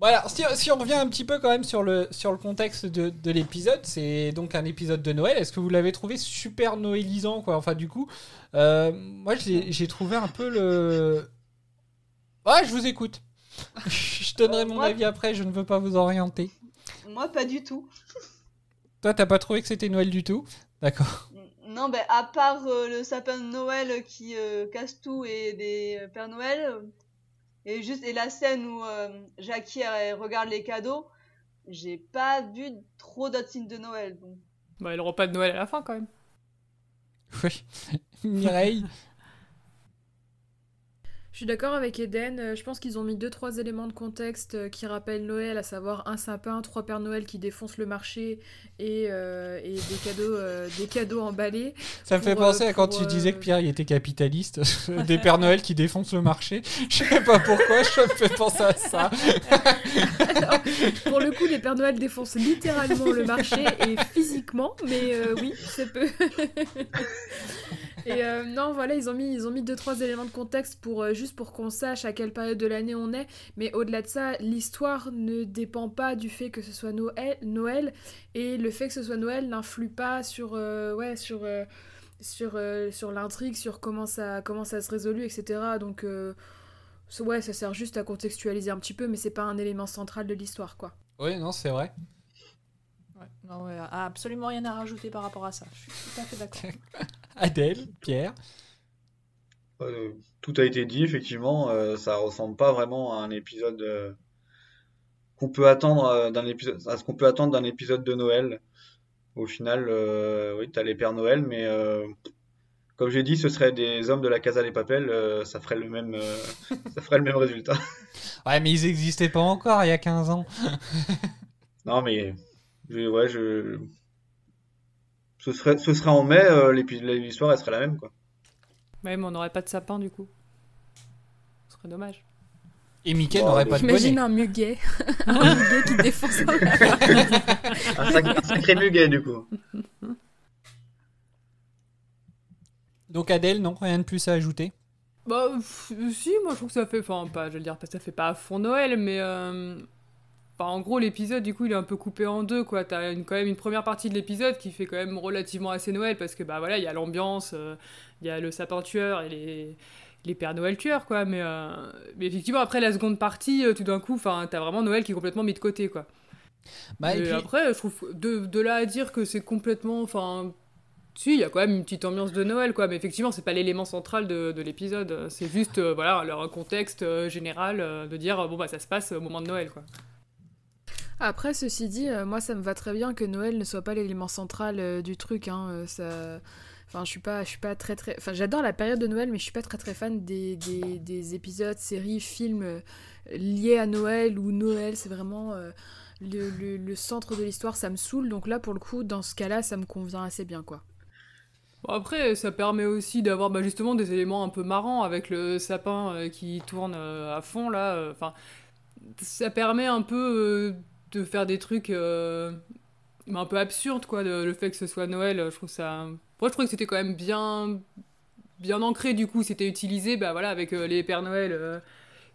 Voilà, si, si on revient un petit peu quand même sur le, sur le contexte de, de l'épisode, c'est donc un épisode de Noël. Est-ce que vous l'avez trouvé super noélisant quoi? Enfin, du coup, euh, moi j'ai trouvé un peu le. Ouais, je vous écoute. [laughs] je donnerai Euh, mon moi- avis après, je ne veux pas vous orienter. Moi, pas du tout. [laughs] Toi, t'as pas trouvé que c'était Noël du tout D'accord. Non, ben à part euh, le sapin de Noël qui euh, casse tout et des euh, Père Noël, et juste et la scène où euh, Jackie elle regarde les cadeaux, j'ai pas vu trop d'autres signes de Noël. Donc. Bah, il aura pas de Noël à la fin quand même. Oui. [laughs] Mireille Je suis d'accord avec Eden, euh, je pense qu'ils ont mis deux trois éléments de contexte euh, qui rappellent Noël, à savoir un sapin, trois Pères Noël qui défoncent le marché et, euh, et des cadeaux euh, des cadeaux emballés. Ça me fait penser euh, à quand tu disais que Pierre il était capitaliste, [laughs] des Pères Noël qui défoncent le marché. Je sais pas pourquoi, je me fais penser à ça. [laughs] Alors, pour le coup, les Pères Noël défoncent littéralement le marché et physiquement, mais oui, ça peut. [laughs] [laughs] Et euh, non, voilà, ils ont mis, ils ont mis deux trois éléments de contexte pour euh, juste pour qu'on sache à quelle période de l'année on est. Mais au-delà de ça, l'histoire ne dépend pas du fait que ce soit Noël, Noël et le fait que ce soit Noël n'influe pas sur, euh, ouais, sur, sur, sur l'intrigue, sur comment ça, comment ça se résolue, etc. Donc ouais, ça sert juste à contextualiser un petit peu, mais c'est pas un élément central de l'histoire, quoi. Oui, non, c'est vrai. Non, ouais, absolument rien à rajouter par rapport à ça. Je suis tout à fait d'accord. [laughs] Adèle, Pierre. Euh, tout a été dit, effectivement, euh, ça ressemble pas vraiment à un épisode euh, qu'on peut attendre euh, d'un épisode, à ce qu'on peut attendre d'un épisode de Noël. Au final, euh, oui, t'as les Pères Noël, mais euh, comme j'ai dit, ce serait des hommes de la Casa des Papel, euh, ça ferait le même, euh, [laughs] ça ferait le même résultat. Ouais, mais ils n'existaient pas encore il y a 15 ans. Non, mais je- ouais, je, ce serait, ce serait en mai, euh, l'histoire, elle serait la même, quoi. Ouais, mais on n'aurait pas de sapin du coup. Ce serait dommage. Et Mickey n'aurait pas de J'imagine bonnet. un muguet, [laughs] un muguet qui défonce un [laughs] Un sacré, un sacré muguet, du coup. Donc Adèle, non, rien de plus à ajouter? Bah, pff, si, moi je trouve que ça fait. Enfin, pas, je veux dire, ça fait pas à fond Noël, mais. euh, Enfin, en gros, l'épisode, du coup, il est un peu coupé en deux, quoi. T'as une, quand même une première partie de l'épisode qui fait quand même relativement assez Noël, parce que, bah voilà, il y a l'ambiance, euh, il y a le sapin tueur et les, les Pères Noël tueurs, quoi. Mais, euh, mais effectivement, après la seconde partie, euh, tout d'un coup, t'as vraiment Noël qui est complètement mis de côté, quoi. Bah, et et puis- après, je trouve, de, de là à dire que c'est complètement. Enfin. Si, il y a quand même une petite ambiance de Noël, quoi. Mais effectivement, c'est pas l'élément central de, de l'épisode. C'est juste, voilà, leur contexte général de dire, bon, bah, ça se passe au moment de Noël, quoi. Après, ceci dit, euh, moi, ça me va très bien que Noël ne soit pas l'élément central euh, du truc. Hein, euh, ça... Enfin, je suis pas, je suis pas très très. Enfin, j'adore la période de Noël, mais je suis pas très très fan des, des, des épisodes, séries, films liés à Noël où Noël c'est vraiment le, centre de l'histoire. Ça me saoule. Donc là, pour le coup, dans ce cas-là, ça me convient assez bien, quoi. Après, ça permet aussi d'avoir bah, justement des éléments un peu marrants avec le sapin qui tourne à fond, là. Enfin, ça permet un peu de faire des trucs euh, un peu absurdes, quoi. de- le fait que ce soit Noël, euh, je trouve ça. Moi, je trouve que c'était quand même bien, bien ancré, du coup. C'était utilisé, bah voilà, avec euh, les Pères Noël euh,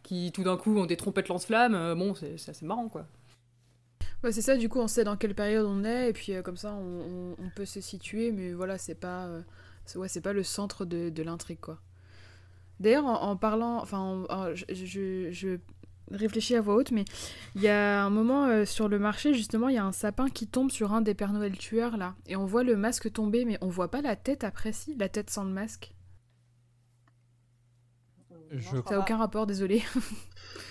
qui tout d'un coup ont des trompettes lance-flammes. bon, c'est assez marrant, quoi. Ouais, c'est ça, du coup, on sait dans quelle période on est, et puis comme ça, on, peut se situer, mais voilà, c'est pas, ouais, c'est pas le centre de, l'intrigue, quoi. D'ailleurs, en, parlant, enfin, en- en- je, je- je réfléchis à voix haute, mais il y a un moment euh, sur le marché, justement, il y a un sapin qui tombe sur un des Pères Noël tueurs, là, et on voit le masque tomber, mais on voit pas la tête après, si, la tête sans le masque? Je... Ça n'a aucun rapport, désolé.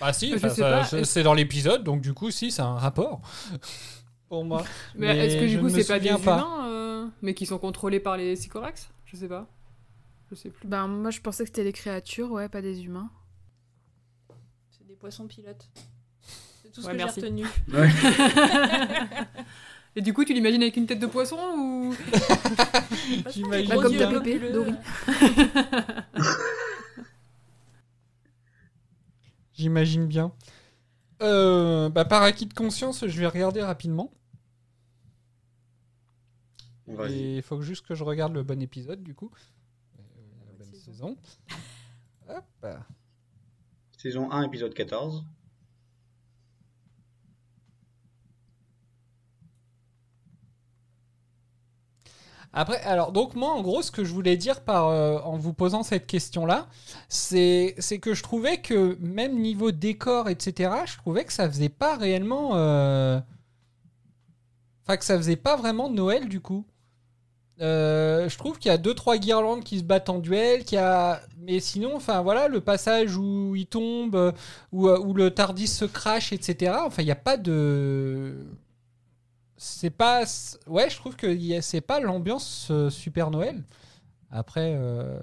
Bah [laughs] si, ça- c'est dans l'épisode, donc du coup, si, c'est un rapport. [laughs] Pour moi. Mais, Mais est-ce que du coup, c'est pas des pas. humains, euh, mais qui sont contrôlés par les Sycorax? Je sais pas. Je sais plus. Ben, moi, je pensais que c'était des créatures, ouais, pas des humains. Poissons pilotes. C'est tout ce Ouais, que j'ai retenu. [laughs] Ouais. Et du coup, tu l'imagines avec une tête de poisson ou [laughs] J'imagine comme bien. ta poupée, Dory. J'imagine bien. Euh, bah, par acquis de conscience, je vais regarder rapidement. Et il faut juste que je regarde le bon épisode, du coup. Euh, La bonne saison. Hop. Saison 1, épisode 14. Après, alors, donc moi, en gros, ce que je voulais dire par, euh, en vous posant cette question-là, c'est c'est que je trouvais que même niveau décor, etc., je trouvais que ça faisait pas réellement... euh, Enfin, que ça faisait pas vraiment Noël, du coup. Euh, je trouve qu'il y a deux trois guirlandes qui se battent en duel, qu'il y a mais sinon enfin voilà le passage où il tombe euh, où, euh, où le Tardis se crache etc. Enfin il n'y a pas de c'est pas ouais je trouve que y a- c'est pas l'ambiance euh, super Noël. Après euh,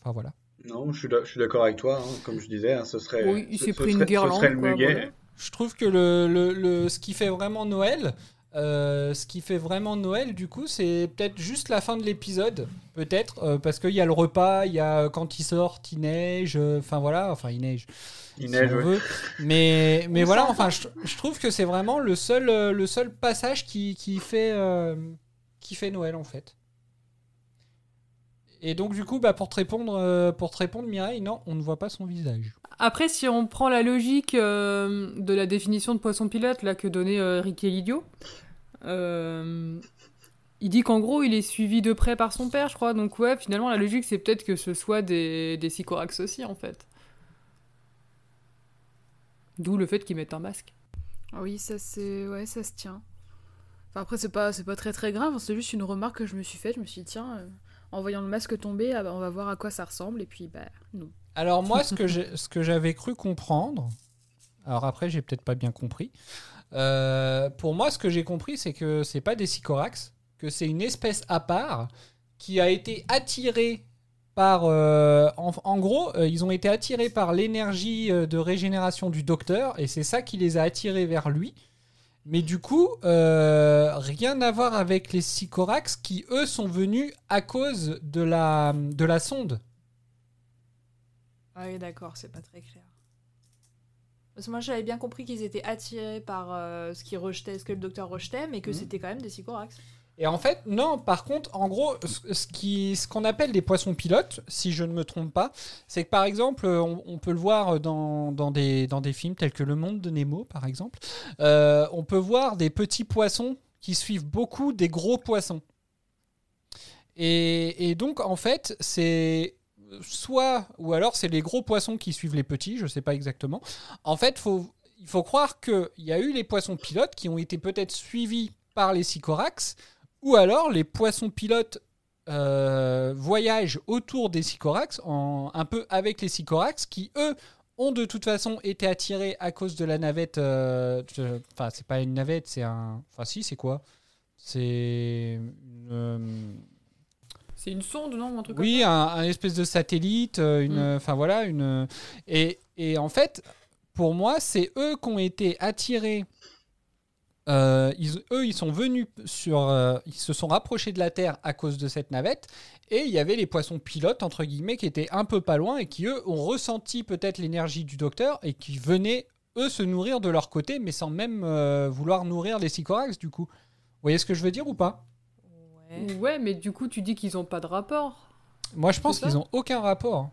enfin voilà. Non, je suis d'accord avec toi. hein. Comme je disais, hein, ce serait. Oui, il s'est pris une serait- guirlande, serait le quoi, muguet. voilà. Je trouve que le, le, le- ce qui fait vraiment Noël, euh, ce qui fait vraiment Noël, du coup, c'est peut-être juste la fin de l'épisode, peut-être, euh, parce qu'il y a le repas, il y a euh, quand ils sortent, il neige, euh, enfin voilà, enfin il neige. Il si neige, on ouais. veut. Mais, [laughs] mais On voilà, enfin, je, je trouve que c'est vraiment le seul, euh, le seul passage qui, qui, fait, euh, qui fait Noël, en fait. Et donc, du coup, bah, pour, te répondre, euh, pour te répondre, Mireille, non, on ne voit pas son visage. Après, si on prend la logique euh, de la définition de poisson pilote là, que donnait euh, Ricky Lidio, euh, il dit qu'en gros, il est suivi de près par son père, je crois. Donc, ouais, finalement, la logique, c'est peut-être que ce soit des, des sycorax aussi, en fait. D'où le fait qu'ils mettent un masque. Ah Oui, ça ouais, ça se tient. Enfin, après c'est pas pas très très grave, hein, c'est juste une remarque que je me suis faite, je me suis dit tiens en voyant le masque tomber, ah bah, on va voir à quoi ça ressemble et puis bah non. Alors, moi, ce que j'avais cru comprendre, alors après, j'ai peut-être pas bien compris. Euh, pour moi, ce que j'ai compris, c'est que c'est pas des sycorax, que c'est une espèce à part qui a été attirée par. euh, en, gros, euh, ils ont été attirés par l'énergie de régénération du docteur, et c'est ça qui les a attirés vers lui. Mais du coup, rien à voir avec les sycorax qui, eux, sont venus à cause de la, de la sonde. Ah oui, d'accord, c'est pas très clair. Parce que moi, j'avais bien compris qu'ils étaient attirés par euh, ce, qu'ils rejetaient, ce que le docteur rejetait, mais que Mhm. c'était quand même des sycorax. Et en fait, non, par contre, en gros, ce qui- ce qu'on appelle des poissons pilotes, si je ne me trompe pas, c'est que par exemple, on, on peut le voir dans, dans des, dans des films tels que Le Monde de Nemo, par exemple, euh, on peut voir des petits poissons qui suivent beaucoup des gros poissons. Et, et donc, en fait, c'est soit, ou alors c'est les gros poissons qui suivent les petits, je ne sais pas exactement. En fait, il faut croire qu'il y a eu les poissons pilotes qui ont été peut-être suivis par les sycorax, ou alors les poissons pilotes euh, voyagent autour des sycorax, un peu avec les sycorax, qui eux ont de toute façon été attirés à cause de la navette. euh, Enfin, c'est pas une navette, c'est un. Enfin, si, c'est quoi? C'est. euh, C'est une sonde, non un truc oui, comme un, un espèce de satellite, euh, une, Mm. enfin voilà, une. Et, et en fait, pour moi, c'est eux qui ont été attirés. euh, ils- eux, ils sont venus sur, euh, ils se sont rapprochés de la Terre à cause de cette navette, et il y avait les poissons pilotes entre guillemets qui étaient un peu pas loin et qui eux ont ressenti peut-être l'énergie du docteur et qui venaient eux se nourrir de leur côté, mais sans même euh, vouloir nourrir les sycorax du coup. Vous voyez ce que je veux dire ou pas? Ouais. Ouais, mais du coup, tu dis qu'ils ont pas de rapport. Moi, je pense qu'ils ont aucun rapport.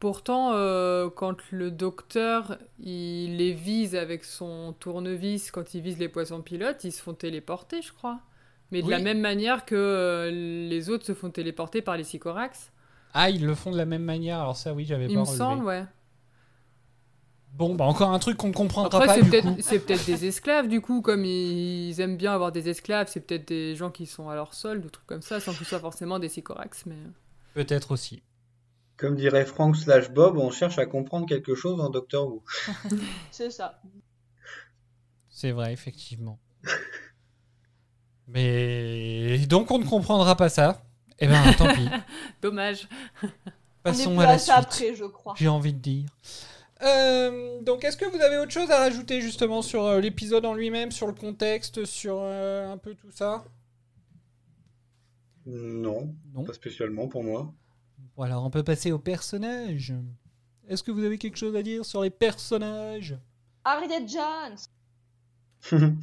Pourtant, euh, quand le docteur il les vise avec son tournevis, quand il vise les poissons pilotes, ils se font téléporter, je crois. Mais de Oui. la même manière que euh, les autres se font téléporter par les sycorax. Ah, ils le font de la même manière. Alors ça, oui, j'avais Il pas me relevé. semble, ouais. Bon, bah encore un truc qu'on ne comprendra Après, pas c'est peut-être c'est peut-être des [laughs] esclaves, du coup, comme ils aiment bien avoir des esclaves, c'est peut-être des gens qui sont à leur solde, ou trucs comme ça, sans que ce soit forcément des sycorax, mais... Peut-être aussi. Comme dirait Frank slash Bob, on cherche à comprendre quelque chose dans Doctor Who. [laughs] C'est ça. C'est vrai, effectivement. Mais donc on ne comprendra pas ça. Eh ben, tant pis. [laughs] Dommage. Passons on est à plus la à ça suite. après, je crois. J'ai envie de dire. Euh, donc, est-ce que vous avez autre chose à rajouter justement sur euh, l'épisode en lui-même, sur le contexte, sur euh, un peu tout ça? Non, Non. pas spécialement pour moi. Bon, alors on peut passer aux personnages. Est-ce que vous avez quelque chose à dire sur les personnages? Harriet Jones [laughs]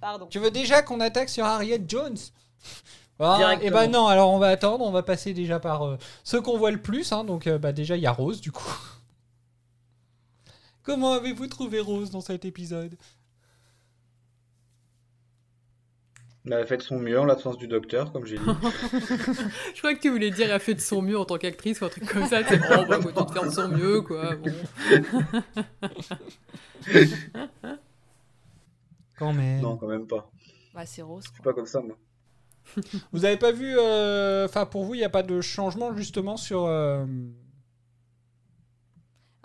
Pardon. Tu veux déjà qu'on attaque sur Harriet Jones? Ah, Directement. Eh ben non, alors on va attendre, on va passer déjà par euh, ceux qu'on voit le plus. hein. donc euh, bah, déjà il y a Rose du coup. Comment avez-vous trouvé Rose dans cet épisode? Elle a fait de son mieux en l'absence du docteur, comme j'ai dit. [laughs] Je crois que tu voulais dire elle a fait de son mieux en tant qu'actrice ou un truc comme ça. C'est bon, bah, faut tout faire de son mieux, quoi. Bon. [laughs] Quand même. non, quand même pas. Bah, c'est rose. Je suis pas comme ça, moi. Vous avez pas vu, euh, enfin pour vous il n'y a pas de changement justement sur... euh,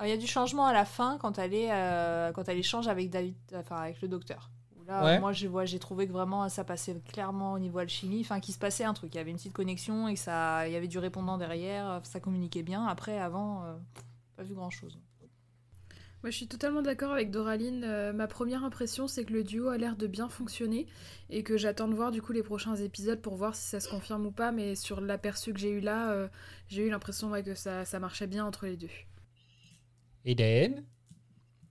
il y a du changement à la fin quand elle, est, euh, quand elle échange avec, David, enfin, avec le docteur. Là, Ouais. moi, j'ai trouvé que vraiment ça passait clairement au niveau alchimie, enfin, qu'il se passait un truc. Il y avait une petite connexion et que ça, il y avait du répondant derrière, ça communiquait bien. Après, avant, euh, pas vu grand chose. Moi, je suis totalement d'accord avec Doraline. Euh, ma première impression, c'est que le duo a l'air de bien fonctionner et que j'attends de voir du coup les prochains épisodes pour voir si ça se confirme ou pas. Mais sur l'aperçu que j'ai eu là, euh, j'ai eu l'impression ouais, que ça, ça marchait bien entre les deux. Eden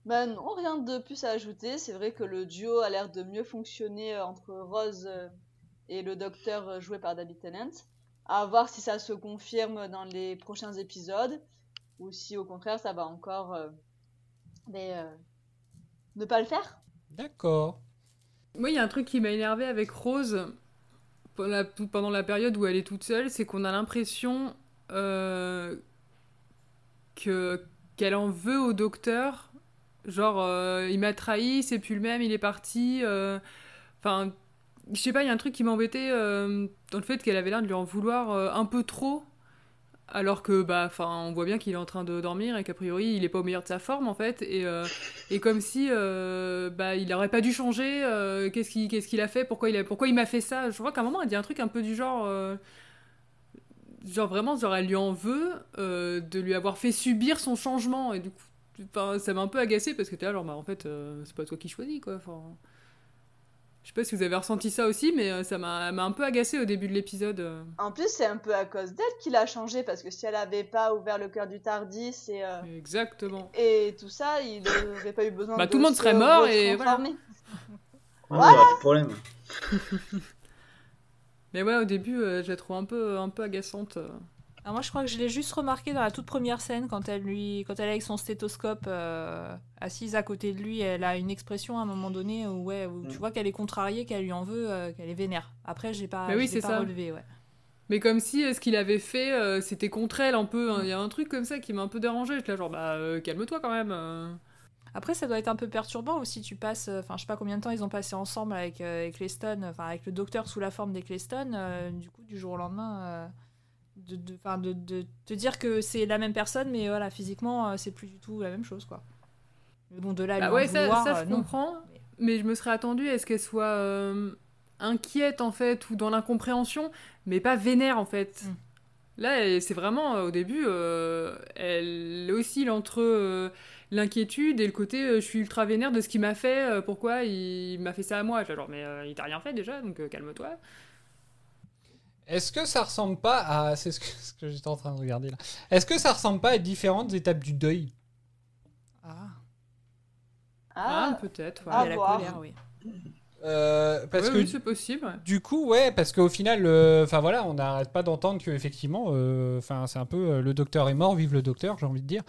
Bah non, rien de plus à ajouter. C'est vrai que le duo a l'air de mieux fonctionner euh, entre Rose euh, et le docteur euh, joué par David Tennant. À voir si ça se confirme dans les prochains épisodes ou si au contraire ça va encore euh, mais, euh, ne pas le faire. D'accord. Moi, il y a un truc qui m'a énervé avec Rose pendant la, pendant la période où elle est toute seule, c'est qu'on a l'impression euh, que qu'elle en veut au docteur. Genre, euh, il m'a trahi, c'est plus le même, il est parti. euh, Enfin, je sais pas, il y a un truc qui m'embêtait euh, dans le fait qu'elle avait l'air de lui en vouloir un peu trop. Alors que, bah, enfin, on voit bien qu'il est en train de dormir et qu'a priori, il est pas au meilleur de sa forme, en fait. Et, et comme si, bah, il aurait pas dû changer. qu'est-ce qu'il a fait Pourquoi il pourquoi il m'a fait ça Je crois qu'à un moment, elle dit un truc un peu du genre. Genre, vraiment, genre, elle lui en veut euh, de lui avoir fait subir son changement. Et du coup, enfin, ça m'a un peu agacé parce que t'es là, genre, bah, en fait, euh, c'est pas toi qui choisis, quoi. Enfin. Je sais pas si vous avez ressenti ça aussi, mais euh, ça m'a un peu agacé au début de l'épisode. En plus, c'est un peu à cause d'elle qu'il a changé parce que si elle avait pas ouvert le cœur du Tardis et, euh, Exactement. et tout ça, il n'aurait pas eu besoin Bah, de tout le monde se serait mort et retransformer. Ouais, ouais, pas de problème. [laughs] Mais ouais, au début, euh, je la trouve un peu, un peu agaçante. euh. Alors moi, je crois que je l'ai juste remarqué dans la toute première scène quand elle lui, quand elle est avec son stéthoscope euh, assise à côté de lui, elle a une expression à un moment donné où, ouais, où tu Mm. vois qu'elle est contrariée, qu'elle lui en veut, euh, qu'elle est vénère. Après, j'ai pas, Mais oui, pas ça. relevé, ouais. Mais comme si ce qu'il avait fait, euh, c'était contre elle un peu. hein. Il y a un truc comme ça qui m'a un peu dérangé. J'étais là genre, bah euh, calme-toi quand même. Euh. Après, ça doit être un peu perturbant aussi. Tu passes, euh, enfin, je sais pas combien de temps ils ont passé ensemble avec euh, avec Stones, enfin avec le docteur sous la forme des Cleyston. euh, du coup, du jour au lendemain, euh, de, de, de, de te dire que c'est la même personne, mais voilà, physiquement, euh, c'est plus du tout la même chose, quoi. Mais bon, de là, Bah lui ouais, ça, vouloir, ça, euh, je non. comprends. Mais je me serais attendue à ce qu'elle soit euh, inquiète en fait, ou dans l'incompréhension, mais pas vénère en fait. Mm. Là, c'est vraiment euh, au début, euh, elle oscille entre euh, l'inquiétude et le côté euh, je suis ultra vénère de ce qu'il m'a fait, euh, pourquoi il m'a fait ça à moi. Genre, mais euh, il t'a rien fait déjà, donc euh, calme-toi. Est-ce que ça ressemble pas à. [laughs] C'est ce que, ce que j'étais en train de regarder là. Est-ce que ça ressemble pas à différentes étapes du deuil? Ah, Ah, Ah, peut-être. ouais. Ah, il y a la colère, oui. Euh, Parce Ouais, que oui, c'est possible. ouais. Du coup, ouais, parce qu'au final, euh, enfin voilà, on n'arrête pas d'entendre que effectivement, euh, enfin c'est un peu euh, le docteur est mort, vive le docteur, j'ai envie de dire.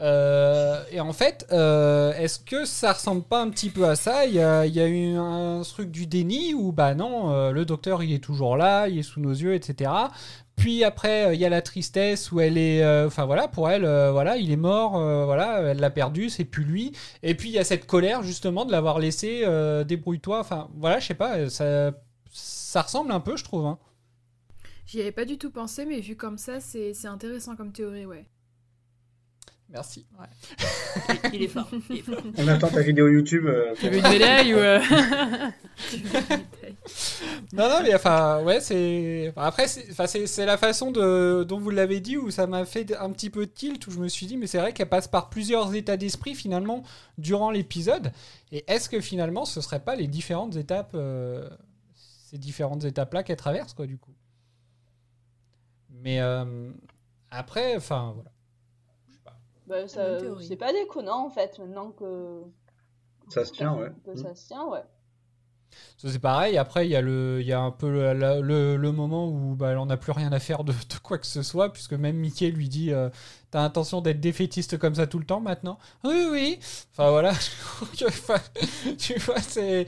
Euh, et en fait, euh, est-ce que ça ressemble pas un petit peu à ça? Il y a, eu un truc du déni où bah non, euh, le docteur il est toujours là, il est sous nos yeux, etc. Puis après, il y a la tristesse où elle est, enfin voilà, pour elle, voilà, il est mort, voilà, elle l'a perdu, c'est plus lui. Et puis il y a cette colère justement de l'avoir laissé, débrouille-toi. Enfin voilà, je sais pas, ça, ça ressemble un peu, je trouve. hein. J'y avais pas du tout pensé, mais vu comme ça, c'est intéressant comme théorie, ouais. Merci. Il est fort. il est fort. On attend ta vidéo YouTube. euh, Tu veux une médaille ou. euh, [laughs] Non, non, mais enfin, ouais, c'est. enfin, Après, c'est enfin, c'est- c'est la façon de... dont vous l'avez dit où ça m'a fait un petit peu de tilt, où je me suis dit, mais c'est vrai qu'elle passe par plusieurs états d'esprit finalement durant l'épisode. Et est-ce que finalement ce serait pas les différentes étapes, euh, ces différentes étapes-là qu'elle traverse, quoi, du coup? Mais euh, après, enfin, voilà. Bah, ça- théorie. c'est pas déconnant en fait maintenant que, Ça se tient, ouais. que ça se tient, ouais. Ça, c'est pareil. Après, il y, a le- il y a un peu le, le- le moment où bah, elle en a plus rien à faire de, de quoi que ce soit, puisque même Mickey lui dit euh, T'as intention d'être défaitiste comme ça tout le temps maintenant? Oui, oui. Enfin voilà. [laughs] Tu vois, c'est.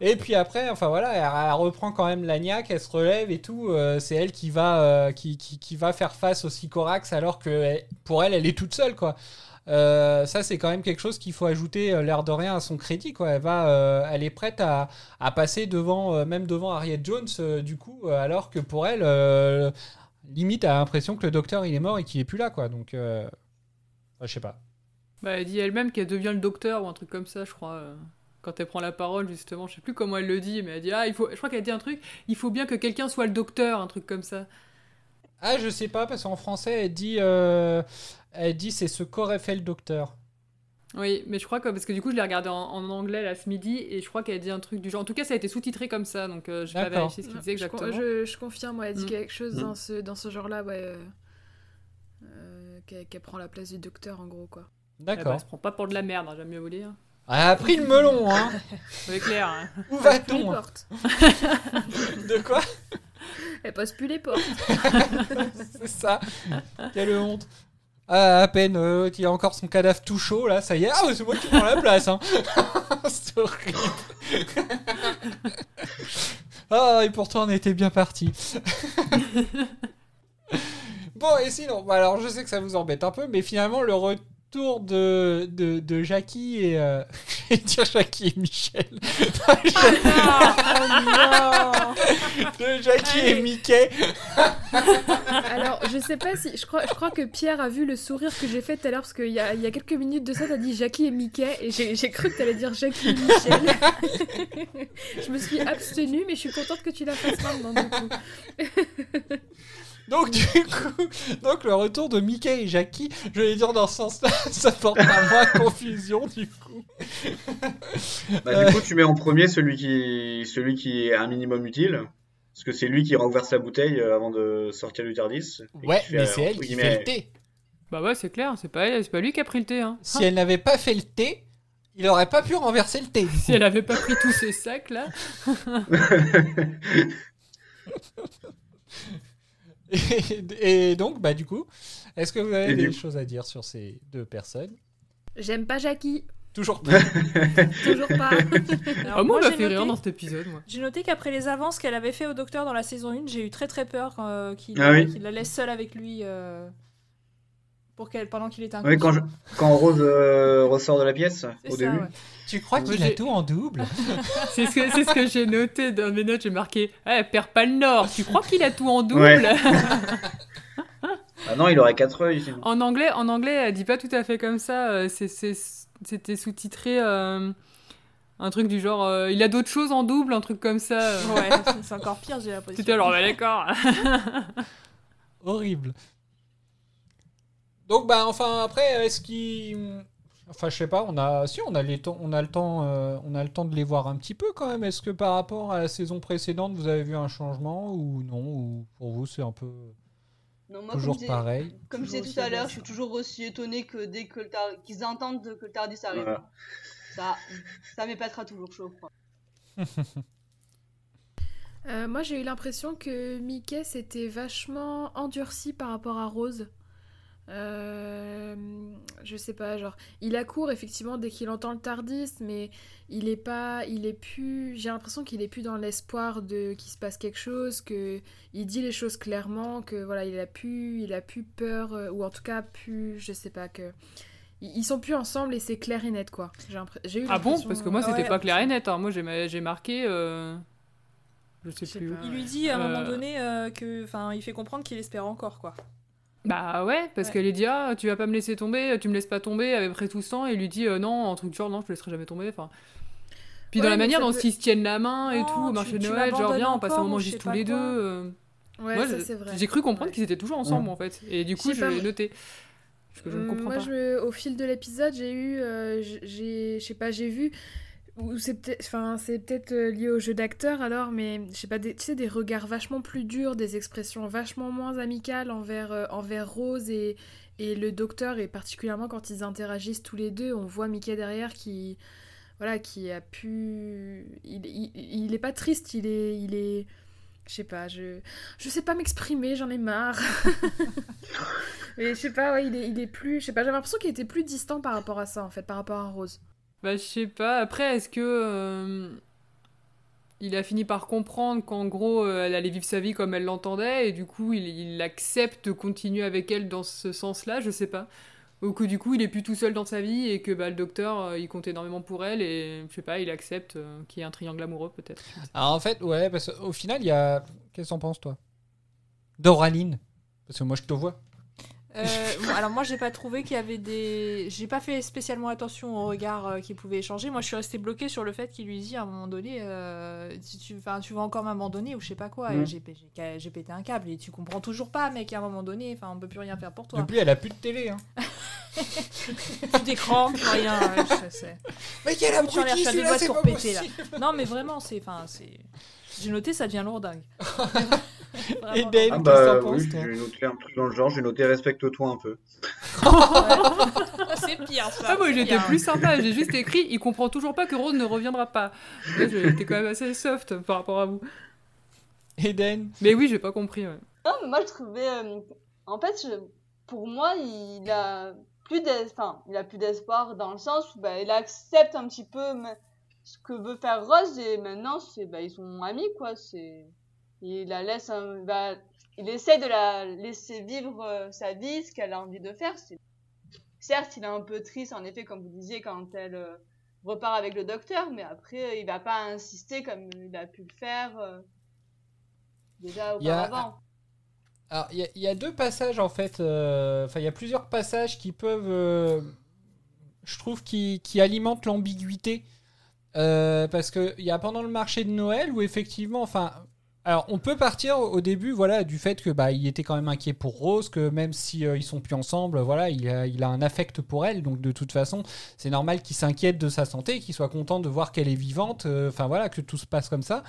Et puis après, enfin voilà, elle, reprend quand même l'agnac, elle se relève et tout. euh, c'est elle qui va, euh, qui, qui, va faire face au Sycorax alors que pour elle, elle est toute seule, quoi. Euh, ça, c'est quand même quelque chose qu'il faut ajouter, l'air de rien, à son crédit. Quoi. Elle, va, elle est prête à, à passer devant, même devant Harriet Jones, du coup, alors que pour elle, limite, elle a l'impression que le docteur, il est mort et qu'il est plus là. Quoi. Donc, je sais pas. Bah, elle dit elle-même qu'elle devient le docteur ou un truc comme ça, je crois. Quand elle prend la parole, justement, je sais plus comment elle le dit, mais elle dit Ah, il faut. Je crois qu'elle dit un truc il faut bien que quelqu'un soit le docteur, un truc comme ça. Ah, je sais pas, parce qu'en français, elle dit, euh, elle dit c'est ce qu'aurait fait le docteur. Oui, mais je crois que. Parce que du coup, je l'ai regardé en, en anglais là ce midi, et je crois qu'elle dit un truc du genre. En tout cas, ça a été sous-titré comme ça, donc euh, je vais pas D'accord. vérifier ce qu'il disait exactement. je, je confirme, ouais, elle dit Mm. quelque chose Mm. dans ce, dans ce genre-là, ouais. euh, euh, qu'elle prend la place du docteur, en gros, quoi. Eh ben, D'accord. elle se prend pas pour de la merde, hein, j'aime mieux vous dire. Elle a pris le melon, hein [laughs] C'est clair. hein. Où va-t-on. [laughs] De quoi Elle passe plus les portes. [laughs] C'est ça. Quelle honte. Ah, à peine euh, qu'il a encore son cadavre tout chaud, là, ça y est. Ah, c'est moi qui prends la place. Hein. c'est horrible. ah, et pourtant, on était bien parti. bon, et sinon, bah, alors je sais que ça vous embête un peu, mais finalement, le retour de, de, de Jackie et. Euh... [laughs] je vais dire Jackie et Michel. [laughs] de Jackie et Mickey. Alors, je sais pas si. Je crois, je crois que Pierre a vu le sourire que j'ai fait tout à l'heure, parce qu'il y a, il y a quelques minutes de ça, t'as dit Jackie et Mickey, et j'ai j'ai cru que t'allais dire Jackie et Michel. [laughs] je me suis abstenue, mais je suis contente que tu la fasses maintenant, du coup. Donc du coup, donc le retour de Mickey et Jackie, je vais dire dans ce sens-là, [laughs] ça porte à moins de confusion du coup. Bah, du coup, tu mets en premier celui qui, celui qui est un minimum utile. Parce que c'est lui qui renverse sa bouteille euh, avant de sortir du Tardis. Ouais, fait, mais euh, c'est elle qui guillemets, fait le thé. Bah ouais, c'est clair, c'est pas, elle- c'est pas lui qui a pris le thé. Hein. Si elle n'avait pas fait le thé, il aurait pas pu renverser le thé. Si elle avait pas pris tous ces sacs là. [laughs] [laughs] Et, et donc, bah du coup, est-ce que vous avez Et des du- choses à dire sur ces deux personnes? J'aime pas Jackie. Toujours [laughs] pas. Toujours pas. [laughs] Alors, Ah, moi, moi, on m'a j'ai fait rire noté- dans cet épisode, moi. J'ai noté qu'après les avances qu'elle avait fait au docteur dans la saison 1, j'ai eu très très peur euh, qu'il Ah oui. qu'il la laisse seule avec lui euh, pour qu'elle pendant qu'il était Oui, inconscient. quand, je- quand Rose euh, ressort de la pièce [laughs] au ça, début. ouais. tu crois qu'il a j'ai- tout en double? [laughs] C'est ce que, c'est ce que j'ai noté dans mes notes. J'ai marqué Eh, Perd pas le Nord, tu crois qu'il a tout en double Ouais. [laughs] Ah non, il aurait quatre œils sinon. En anglais, en anglais, elle dit pas tout à fait comme ça. euh, C'était sous-titré euh, un truc du genre euh, il a d'autres choses en double, un truc comme ça. Ouais, c'est- c'est encore pire, j'ai l'impression. C'était alors, bah, d'accord. Horrible. Donc bah enfin après est-ce qu'il enfin je sais pas on a si on a les temps on a le temps euh, on a le temps de les voir un petit peu quand même est-ce que par rapport à la saison précédente vous avez vu un changement ou non? Ou pour vous c'est un peu Non, moi, toujours comme je pareil? Comme je disais tout à l'heure, je suis toujours aussi étonnée que dès que le tar- qu'ils entendent que le Tardis arrive. Voilà. Ça, ça m'épatera toujours chaud. Quoi. Euh, moi, j'ai eu l'impression que Mickey s'était vachement endurci par rapport à Rose. Euh, je sais pas, genre, il accourt effectivement dès qu'il entend le Tardis, mais il est pas, il est plus. J'ai l'impression qu'il est plus dans l'espoir de qu'il se passe quelque chose, que il dit les choses clairement, que voilà, il a plus, il a plus peur, euh, ou en tout cas plus, je sais pas que. Ils sont plus ensemble et c'est clair et net quoi. J'ai eu Ah bon? Parce que moi, c'était Ouais. pas clair et net. hein. Moi, j'ai ma- j'ai marqué. euh, Je sais Je sais plus pas. Il lui dit à un moment donné euh, que, enfin, il fait comprendre qu'il espère encore quoi. Bah ouais, parce Ouais. qu'elle lui dit Ah, tu vas pas me laisser tomber, tu me laisses pas tomber après tout ce temps. Et lui dit euh, Non, un truc du genre, non, je te laisserai jamais tomber. Enfin. Puis dans la manière dont peut- ils se tiennent la main et Non, tout, au marché de Noël, genre viens, on passe un moment juste tous les deux. quoi. euh. Ouais, Moi, ça je- c'est vrai. j'ai cru comprendre Ouais. qu'ils étaient toujours ensemble en fait. Et du coup, Je l'ai noté. Parce que je ne Hum, comprends Moi, pas. je, au fil de l'épisode, j'ai eu, euh, j'ai, je sais pas, j'ai vu, ou c'est peut-être, enfin, c'est peut-être euh, lié au jeu d'acteur alors, mais je sais pas, des, tu sais, des regards vachement plus durs, des expressions vachement moins amicales envers, euh, envers Rose et, et le docteur, et particulièrement quand ils interagissent tous les deux, on voit Mickey derrière qui, voilà, qui a pu, il, il, il est pas triste, il est, il est, je sais pas, je, je sais pas m'exprimer, j'en ai marre. [laughs] Mais je sais pas, ouais, il est, il est plus. Je sais pas, j'avais l'impression qu'il était plus distant par rapport à ça, en fait, par rapport à Rose. Bah, je sais pas. Après, est-ce que. euh, Il a fini par comprendre qu'en gros, euh, elle allait vivre sa vie comme elle l'entendait, et du coup, il, il accepte de continuer avec elle dans ce sens-là, je sais pas. Ou que du coup, il est plus tout seul dans sa vie, et que bah, le docteur, euh, il compte énormément pour elle, et je sais pas, il accepte qu'il y ait un triangle amoureux, peut-être. Alors en fait, ouais, parce qu'au final, il y a. Qu'est-ce que t'en penses, toi? Doraline Parce que moi, je te vois. Euh, [laughs] bon, alors moi j'ai pas trouvé qu'il y avait des j'ai pas fait spécialement attention au regard euh, qu'ils pouvaient échanger moi je suis restée bloquée sur le fait qu'il lui dit à un moment donné euh, si tu enfin tu vas encore m'abandonner ou je sais pas quoi et Mhm. j'ai pé- j'ai j'ai pété un câble et tu comprends toujours pas mec à un moment donné enfin on peut plus rien faire pour toi Depuis, elle a plus de télé. Hein. [laughs] plus d'écran plus rien je sais Mais quel Faut que tu enlèves, je suis à deux doigts de c'est pas repéter, là. non mais vraiment c'est enfin c'est j'ai noté ça devient lourdingue [laughs] [laughs] Et Ben, Ah bah oui, j'ai noté un truc dans le genre, j'ai noté respecte-toi un peu. [laughs] c'est pire ça Ah, moi j'étais plus sympa, j'ai juste écrit il comprend toujours pas que Rose ne reviendra pas. J'étais quand même assez soft par rapport à vous. Eden Mais oui, j'ai pas compris. ouais. Non, mais moi je trouvais. euh, en fait, je- pour moi, il a plus d'es- enfin, il a plus d'espoir dans le sens où bah, il accepte un petit peu mais, ce que veut faire Rose et maintenant c'est bah, ils sont amis quoi. C'est il la laisse, un- bah, il essaie de la laisser vivre euh, sa vie, ce qu'elle a envie de faire. Certes, il est un peu triste en effet, comme vous disiez, quand elle euh, repart avec le docteur, mais après il va pas insister comme il a pu le faire euh, déjà auparavant. Alors, il y, a- il y a deux passages en fait. euh, Enfin, il y a plusieurs passages qui peuvent, euh, je trouve, qui, qui alimentent l'ambiguïté. Euh, parce que il y a pendant le marché de Noël où effectivement, enfin, alors on peut partir au début, voilà, du fait que bah il était quand même inquiet pour Rose, que même si euh, ils sont plus ensemble, voilà, il a, un affect pour elle, donc de toute façon, c'est normal qu'il s'inquiète de sa santé, qu'il soit content de voir qu'elle est vivante, euh, enfin voilà, que tout se passe comme ça.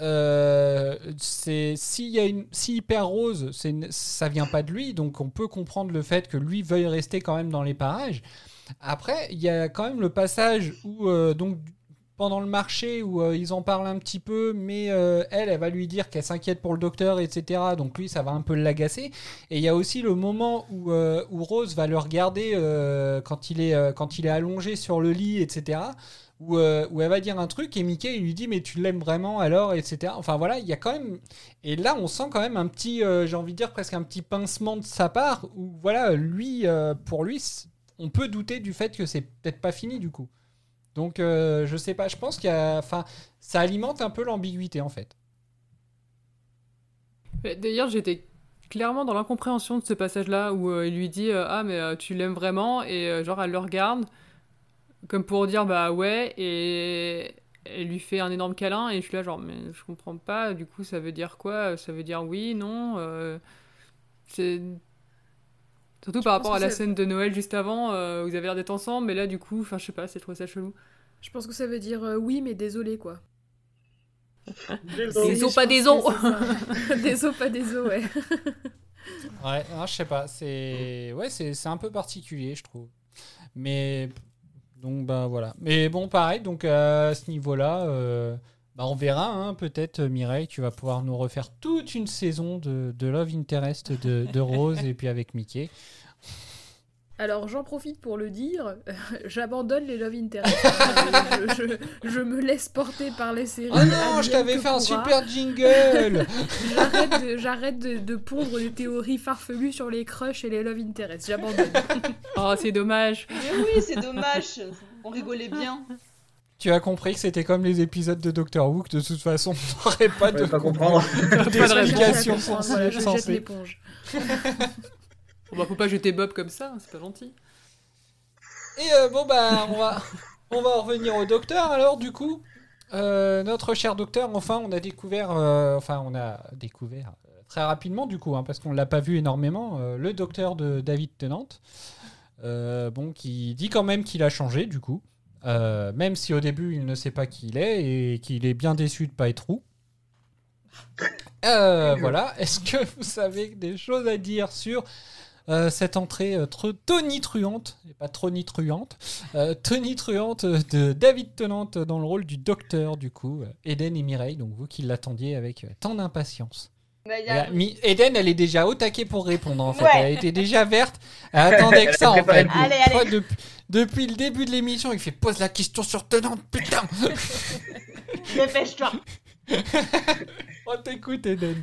Euh, s'il y si il perd Rose, ça vient pas de lui, donc on peut comprendre le fait que lui veuille rester quand même dans les parages. Après, il y a quand même le passage où euh, donc pendant le marché où euh, ils en parlent un petit peu, mais euh, elle, elle va lui dire qu'elle s'inquiète pour le docteur, etc. Donc lui, ça va un peu l'agacer. Et il y a aussi le moment où, euh, Rose va le regarder quand, il est, allongé sur le lit, etc. Où, où elle va dire un truc et Mickey lui dit mais tu l'aimes vraiment alors, etc. Enfin voilà, il y a quand même... Et là, on sent quand même un petit, j'ai envie de dire presque un petit pincement de sa part, où voilà, lui, pour lui, on peut douter du fait que c'est peut-être pas fini du coup. Donc, euh, je sais pas, je pense qu'il y a. Enfin, ça alimente un peu l'ambiguïté en fait. Mais D'ailleurs, j'étais clairement dans l'incompréhension de ce passage-là où euh, il lui dit euh, Ah, mais euh, tu l'aimes vraiment? Et euh, genre, elle le regarde comme pour dire Bah ouais, et elle lui fait un énorme câlin. Et je suis là, genre, mais je comprends pas, du coup, ça veut dire quoi? Ça veut dire oui, non euh, C'est. Surtout par rapport à la scène de Noël juste avant, euh, où vous avez l'air d'être ensemble, mais là, du coup, enfin, je sais pas, c'est trouvé ça chelou. Je pense que ça veut dire euh, oui, mais désolé, quoi. [laughs] Des os, pas des os. [laughs] Des os, pas des os, ouais. [laughs] Ouais, non, je sais pas, c'est. Ouais, c'est c'est un peu particulier, je trouve. Mais. Donc, bah voilà. Mais bon, pareil, donc à ce niveau-là. Euh, Bah, on verra, hein, peut-être Mireille, tu vas pouvoir nous refaire toute une saison de, de Love Interest de, de Rose et puis avec Mickey. Alors j'en profite pour le dire, j'abandonne les Love Interest. je, je- je me laisse porter par les séries. Oh non, je t'avais fait un pourra. super jingle J'arrête de, j'arrête de, de pondre des théories farfelues sur les crushs et les Love Interest. J'abandonne. Oh, c'est dommage. Mais oui, c'est dommage. On rigolait bien. Tu as compris que c'était comme les épisodes de Doctor Who, que de toute façon, on n'aurait pas de pas comprendre. d'explication je jette l'éponge. Bon, bah, faut pas jeter Bob comme ça, c'est pas gentil. Et euh, bon, bah, on va, on va en revenir au docteur alors, du coup. Euh, notre cher docteur, enfin, on a découvert, euh, enfin, on a découvert très rapidement, du coup, hein, parce qu'on l'a pas vu énormément, euh, le docteur de David Tennant. Euh, bon, qui dit quand même qu'il a changé, du coup. Euh, même si au début il ne sait pas qui il est et qu'il est bien déçu de pas être roux. Euh, voilà. Est-ce que vous avez des choses à dire sur euh, cette entrée trop tonitruante, et pas trop nitruante, tonitruante de David Tennant dans le rôle du docteur, du coup, Eden et Mireille, donc vous qui l'attendiez avec tant d'impatience. Y a- Voilà, Eden, elle est déjà au taquet pour répondre en fait. Ouais. Elle était déjà verte. Elle attendait que ça en fait. Allez, allez. Depuis, depuis le début de l'émission, il fait pose la question sur Tennant, putain [laughs] Dépêche-toi. [laughs] On t'écoute Eden.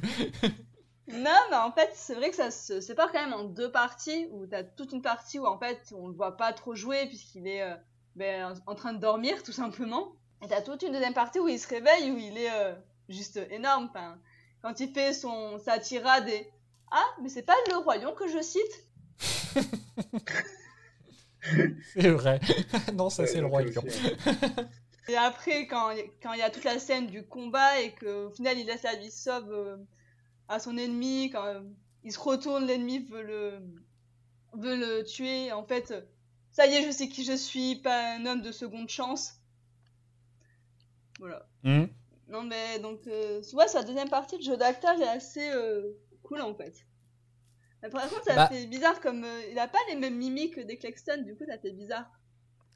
Non, mais en fait, c'est vrai que ça se sépare quand même en deux parties, où t'as toute une partie où en fait on le voit pas trop jouer puisqu'il est euh, ben, en train de dormir tout simplement. Et t'as toute une deuxième partie où il se réveille, où il est euh, juste énorme. Enfin, quand il fait son, sa tirade et Ah, mais c'est pas le roi lion que je cite [laughs] C'est vrai. [laughs] non, ça c'est le roi lion. [laughs] Et après, quand quand il y a toute la scène du combat et qu'au final il laisse la vie sauve euh, à son ennemi, quand euh, il se retourne, l'ennemi veut le, veut le tuer, en fait, euh, ça y est, je sais qui je suis, pas un homme de seconde chance. Voilà. Hmm. Non, mais donc, euh, ouais, sa deuxième partie, le jeu d'acteur est assez euh, cool en fait. Mais par contre, ça Bah. fait bizarre comme euh, il a pas les mêmes mimiques que des Claxton, du coup, ça fait bizarre.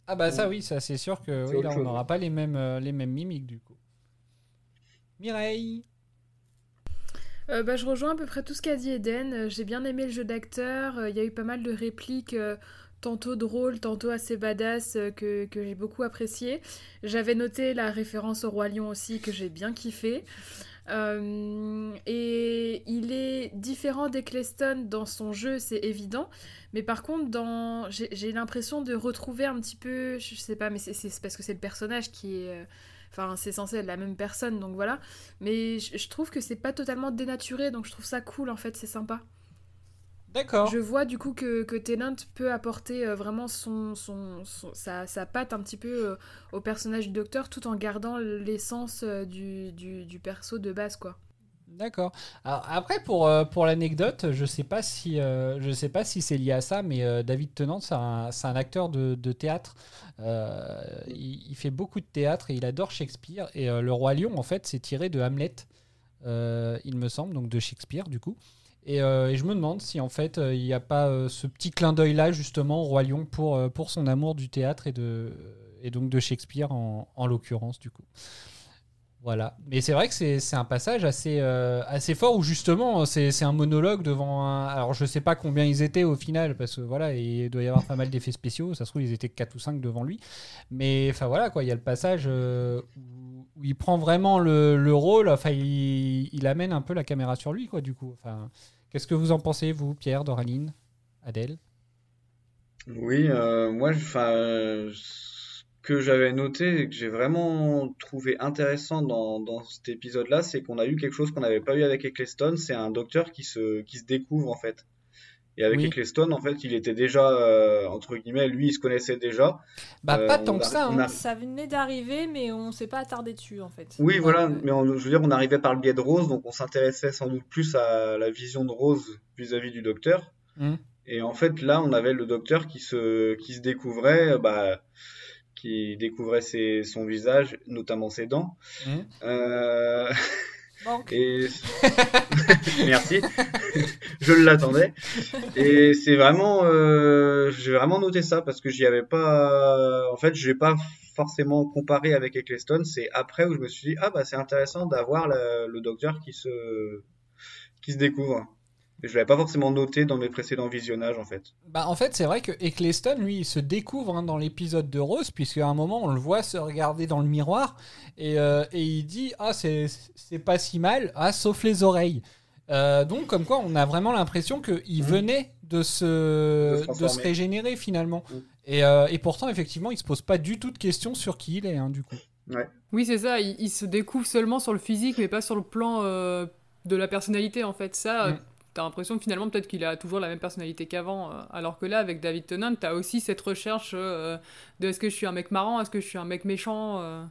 Ah bah ça oui, ça c'est sûr que oui, là on n'aura pas les mêmes, euh, les mêmes mimiques du coup. Mireille Euh, bah, je rejoins à peu près tout ce qu'a dit Eden. J'ai bien aimé le jeu d'acteur. Il y a eu pas mal de répliques, euh, tantôt drôles, tantôt assez badass, euh, que, j'ai beaucoup apprécié. J'avais noté la référence au Roi Lion aussi, que j'ai bien kiffé. Euh, et il est différent d'Eccleston dans son jeu, c'est évident. Mais par contre, dans... j'ai l'impression de retrouver un petit peu, je sais pas, mais c'est c'est parce que c'est le personnage qui est... euh, Enfin, c'est censé être la même personne, donc voilà. Mais je, je trouve que c'est pas totalement dénaturé, donc je trouve ça cool en fait, c'est sympa. D'accord. Je vois du coup que, que Tennant peut apporter euh, vraiment son, son, son- sa, sa patte un petit peu euh, au personnage du docteur tout en gardant l'essence euh, du, du, du perso de base, quoi. D'accord. Après, pour, pour l'anecdote, je sais pas si, je sais pas si c'est lié à ça, mais David Tennant, c'est un, un acteur de, de théâtre. Il, il fait beaucoup de théâtre et il adore Shakespeare. Et Le Roi Lion, en fait, c'est tiré de Hamlet, il me semble, donc de Shakespeare, du coup. Et, euh, et je me demande si, en fait, euh, il n'y a pas euh, ce petit clin d'œil-là, justement, au Roi Lion, pour, pour son amour du théâtre et, de, et donc de Shakespeare, en, en l'occurrence, du coup. Voilà. Mais c'est vrai que c'est un passage assez, assez fort où justement c'est un monologue devant un. Alors je sais pas combien ils étaient au final parce que voilà, il doit y avoir pas mal d'effets spéciaux. Ça se trouve, ils étaient 4 ou 5 devant lui. Mais enfin voilà quoi, il y a le passage où il prend vraiment le, le rôle. Enfin, il, il amène un peu la caméra sur lui quoi du coup. Enfin, Qu'est-ce que vous en pensez, vous, Pierre, Doraline, Adèle? Oui, euh, moi, ce que j'avais noté et que j'ai vraiment trouvé intéressant dans, cet épisode-là, c'est qu'on a eu quelque chose qu'on n'avait pas eu avec Eccleston, c'est un docteur qui se découvre en fait. Et avec Oui. Eccleston, en fait, il était déjà, euh, entre guillemets, lui, il se connaissait déjà. Bah, Euh, pas on tant que ça. hein. a- Ça venait d'arriver, mais on s'est pas attardé dessus en fait. Oui, voilà, Ouais. mais on- je veux dire, on arrivait par le biais de Rose, donc on s'intéressait sans doute plus à la vision de Rose vis-à-vis du docteur. Mhm. Et en fait, là, on avait le docteur qui se, qui se découvrait, bah, qui découvrait ses, son visage, notamment ses dents. Mhm. Euh, [laughs] Et [laughs] merci, je l'attendais. Et c'est vraiment, euh, j'ai vraiment noté ça parce que j'y avais pas, en fait, je l'ai pas forcément comparé avec Eccleston. C'est après où je me suis dit, ah bah c'est intéressant d'avoir le, le docteur qui se, qui se découvre. Et je l'avais pas forcément noté dans mes précédents visionnages en fait. Bah, en fait, c'est vrai que Eccleston, lui, il se découvre hein, dans l'épisode de Rose, puisqu'à un moment, on le voit se regarder dans le miroir et, euh, et il dit Ah, c'est c'est pas si mal, ah, sauf les oreilles. Euh, donc, comme quoi, on a vraiment l'impression qu'il Mhm. venait de se, De se de se transformer. régénérer finalement. Mhm. Et, euh, et pourtant, effectivement, il se pose pas du tout de questions sur qui il est, hein, du coup. Oui, c'est ça, il, il se découvre seulement sur le physique, mais pas sur le plan euh, de la personnalité, en fait. Ça, euh, Mm. T'as l'impression que finalement, peut-être qu'il a toujours la même personnalité qu'avant, euh, alors que là, avec David Tennant, t'as aussi cette recherche euh, de est-ce que je suis un mec marrant, est-ce que je suis un mec méchant euh,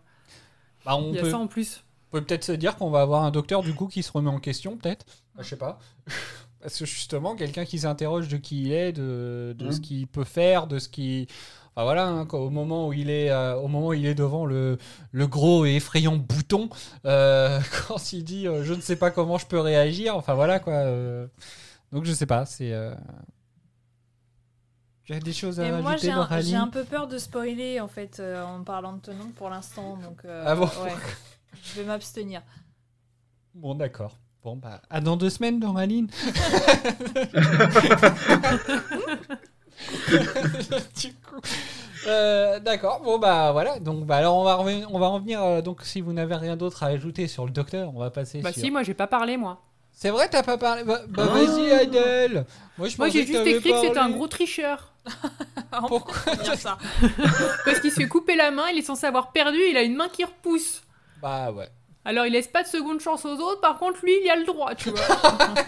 Bah, on Il y a peut, ça en plus. on peut peut-être se dire qu'on va avoir un docteur, du coup, qui se remet en question, peut-être. Bah, je sais pas. [laughs] Parce que justement, quelqu'un qui s'interroge de qui il est, de, de Mhm. ce qu'il peut faire, de ce qui. Enfin voilà, hein, au moment où il est, euh, au moment où il est devant le, le gros et effrayant bouton, euh, [laughs] quand il dit euh, je ne sais pas comment je peux réagir, enfin voilà quoi. euh. donc je sais pas, c'est. Euh... Tu as des choses à Et moi, j'ai un, j'ai peu peur de spoiler en fait euh, en parlant de Tennant pour l'instant, donc euh, Ah bon ouais, je vais m'abstenir. Bon d'accord. Bon bah à dans deux semaines, Noraline. [laughs] [laughs] du coup. euh, D'accord, bon bah voilà, donc bah alors on va revenir, on va revenir euh, donc si vous n'avez rien d'autre à ajouter sur le docteur, on va passer Bah sur. si, moi j'ai pas parlé, moi. C'est vrai, t'as pas parlé? Bah, bah, Ah. vas-y Adèle. Moi j'ai juste écrit que c'était un gros tricheur. [laughs] Pourquoi? ça. [laughs] Parce qu'il se fait couper la main, il est censé avoir perdu, il a une main qui repousse. Bah ouais. Alors il laisse pas de seconde chance aux autres, par contre lui il a le droit, tu vois. [laughs]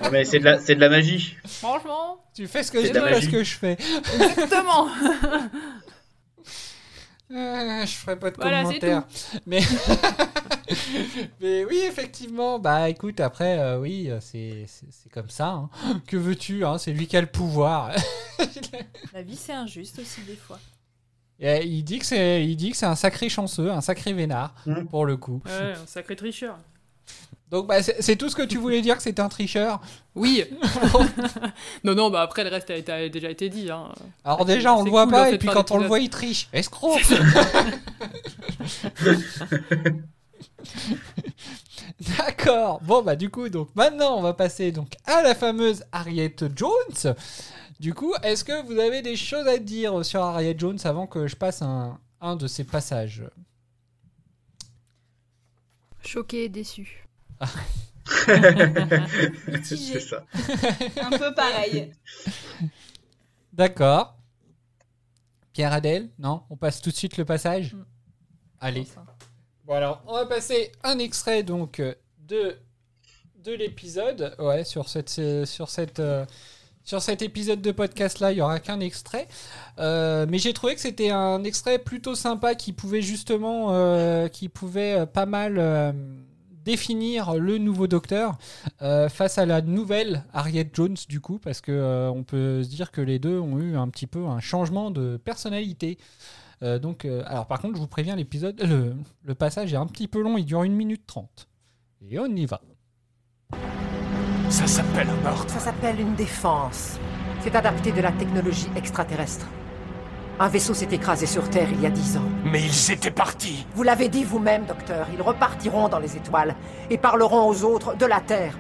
Ah, mais c'est de la, c'est de la magie. Franchement, Tu fais ce que je la pas ce que je fais. exactement. [laughs] [laughs] Euh, je ferai pas de Voilà, c'est commentaires. Mais... Mais oui, effectivement. Bah écoute, après, euh, oui, c'est c'est- c'est comme ça. hein. Que veux-tu hein, C'est lui qui a le pouvoir. La vie c'est injuste aussi des fois. Et il dit que c'est il dit que c'est un sacré chanceux, un sacré vénard, Mm. pour le coup. Ouais, un sacré tricheur. Donc bah, c'est c'est tout ce que tu voulais dire que c'était un tricheur? Oui. [laughs] non, non, bah après le reste a, été- a déjà été dit. Hein. Alors C'est- déjà, on le voit cool, pas, et puis quand on le voit, il triche. Escroc D'accord. [laughs] [laughs] D'accord. Bon bah du coup donc maintenant on va passer donc à la fameuse Harriet Jones. Du coup, est-ce que vous avez des choses à dire sur Harriet Jones avant que je passe un, un de ces passages Choqué et déçu. [laughs] C'est ça. Un peu pareil. [laughs] D'accord. Pierre Adèle Non On passe tout de suite le passage Mm. Allez. Bon alors, on va passer un extrait donc euh, de de l'épisode. Ouais, sur cette sur cette euh, sur cet épisode de podcast là, il y aura qu'un extrait. Euh, mais j'ai trouvé que c'était un extrait plutôt sympa qui pouvait justement euh, qui pouvait euh, pas mal définir le nouveau docteur face à la nouvelle Harriet Jones du coup parce euh, on peut se dire que les deux ont eu un petit peu un changement de personnalité. Donc, alors par contre, je vous préviens, l'épisode, le, le passage est un petit peu long, il dure 1 minute 30. Et on y va. Ça s'appelle un meurtre. Ça s'appelle une défense. C'est adapté de la technologie extraterrestre. Un vaisseau s'est écrasé sur Terre il y a dix ans. Mais ils étaient partis. Vous l'avez dit vous-même, docteur, ils repartiront dans les étoiles et parleront aux autres de la Terre.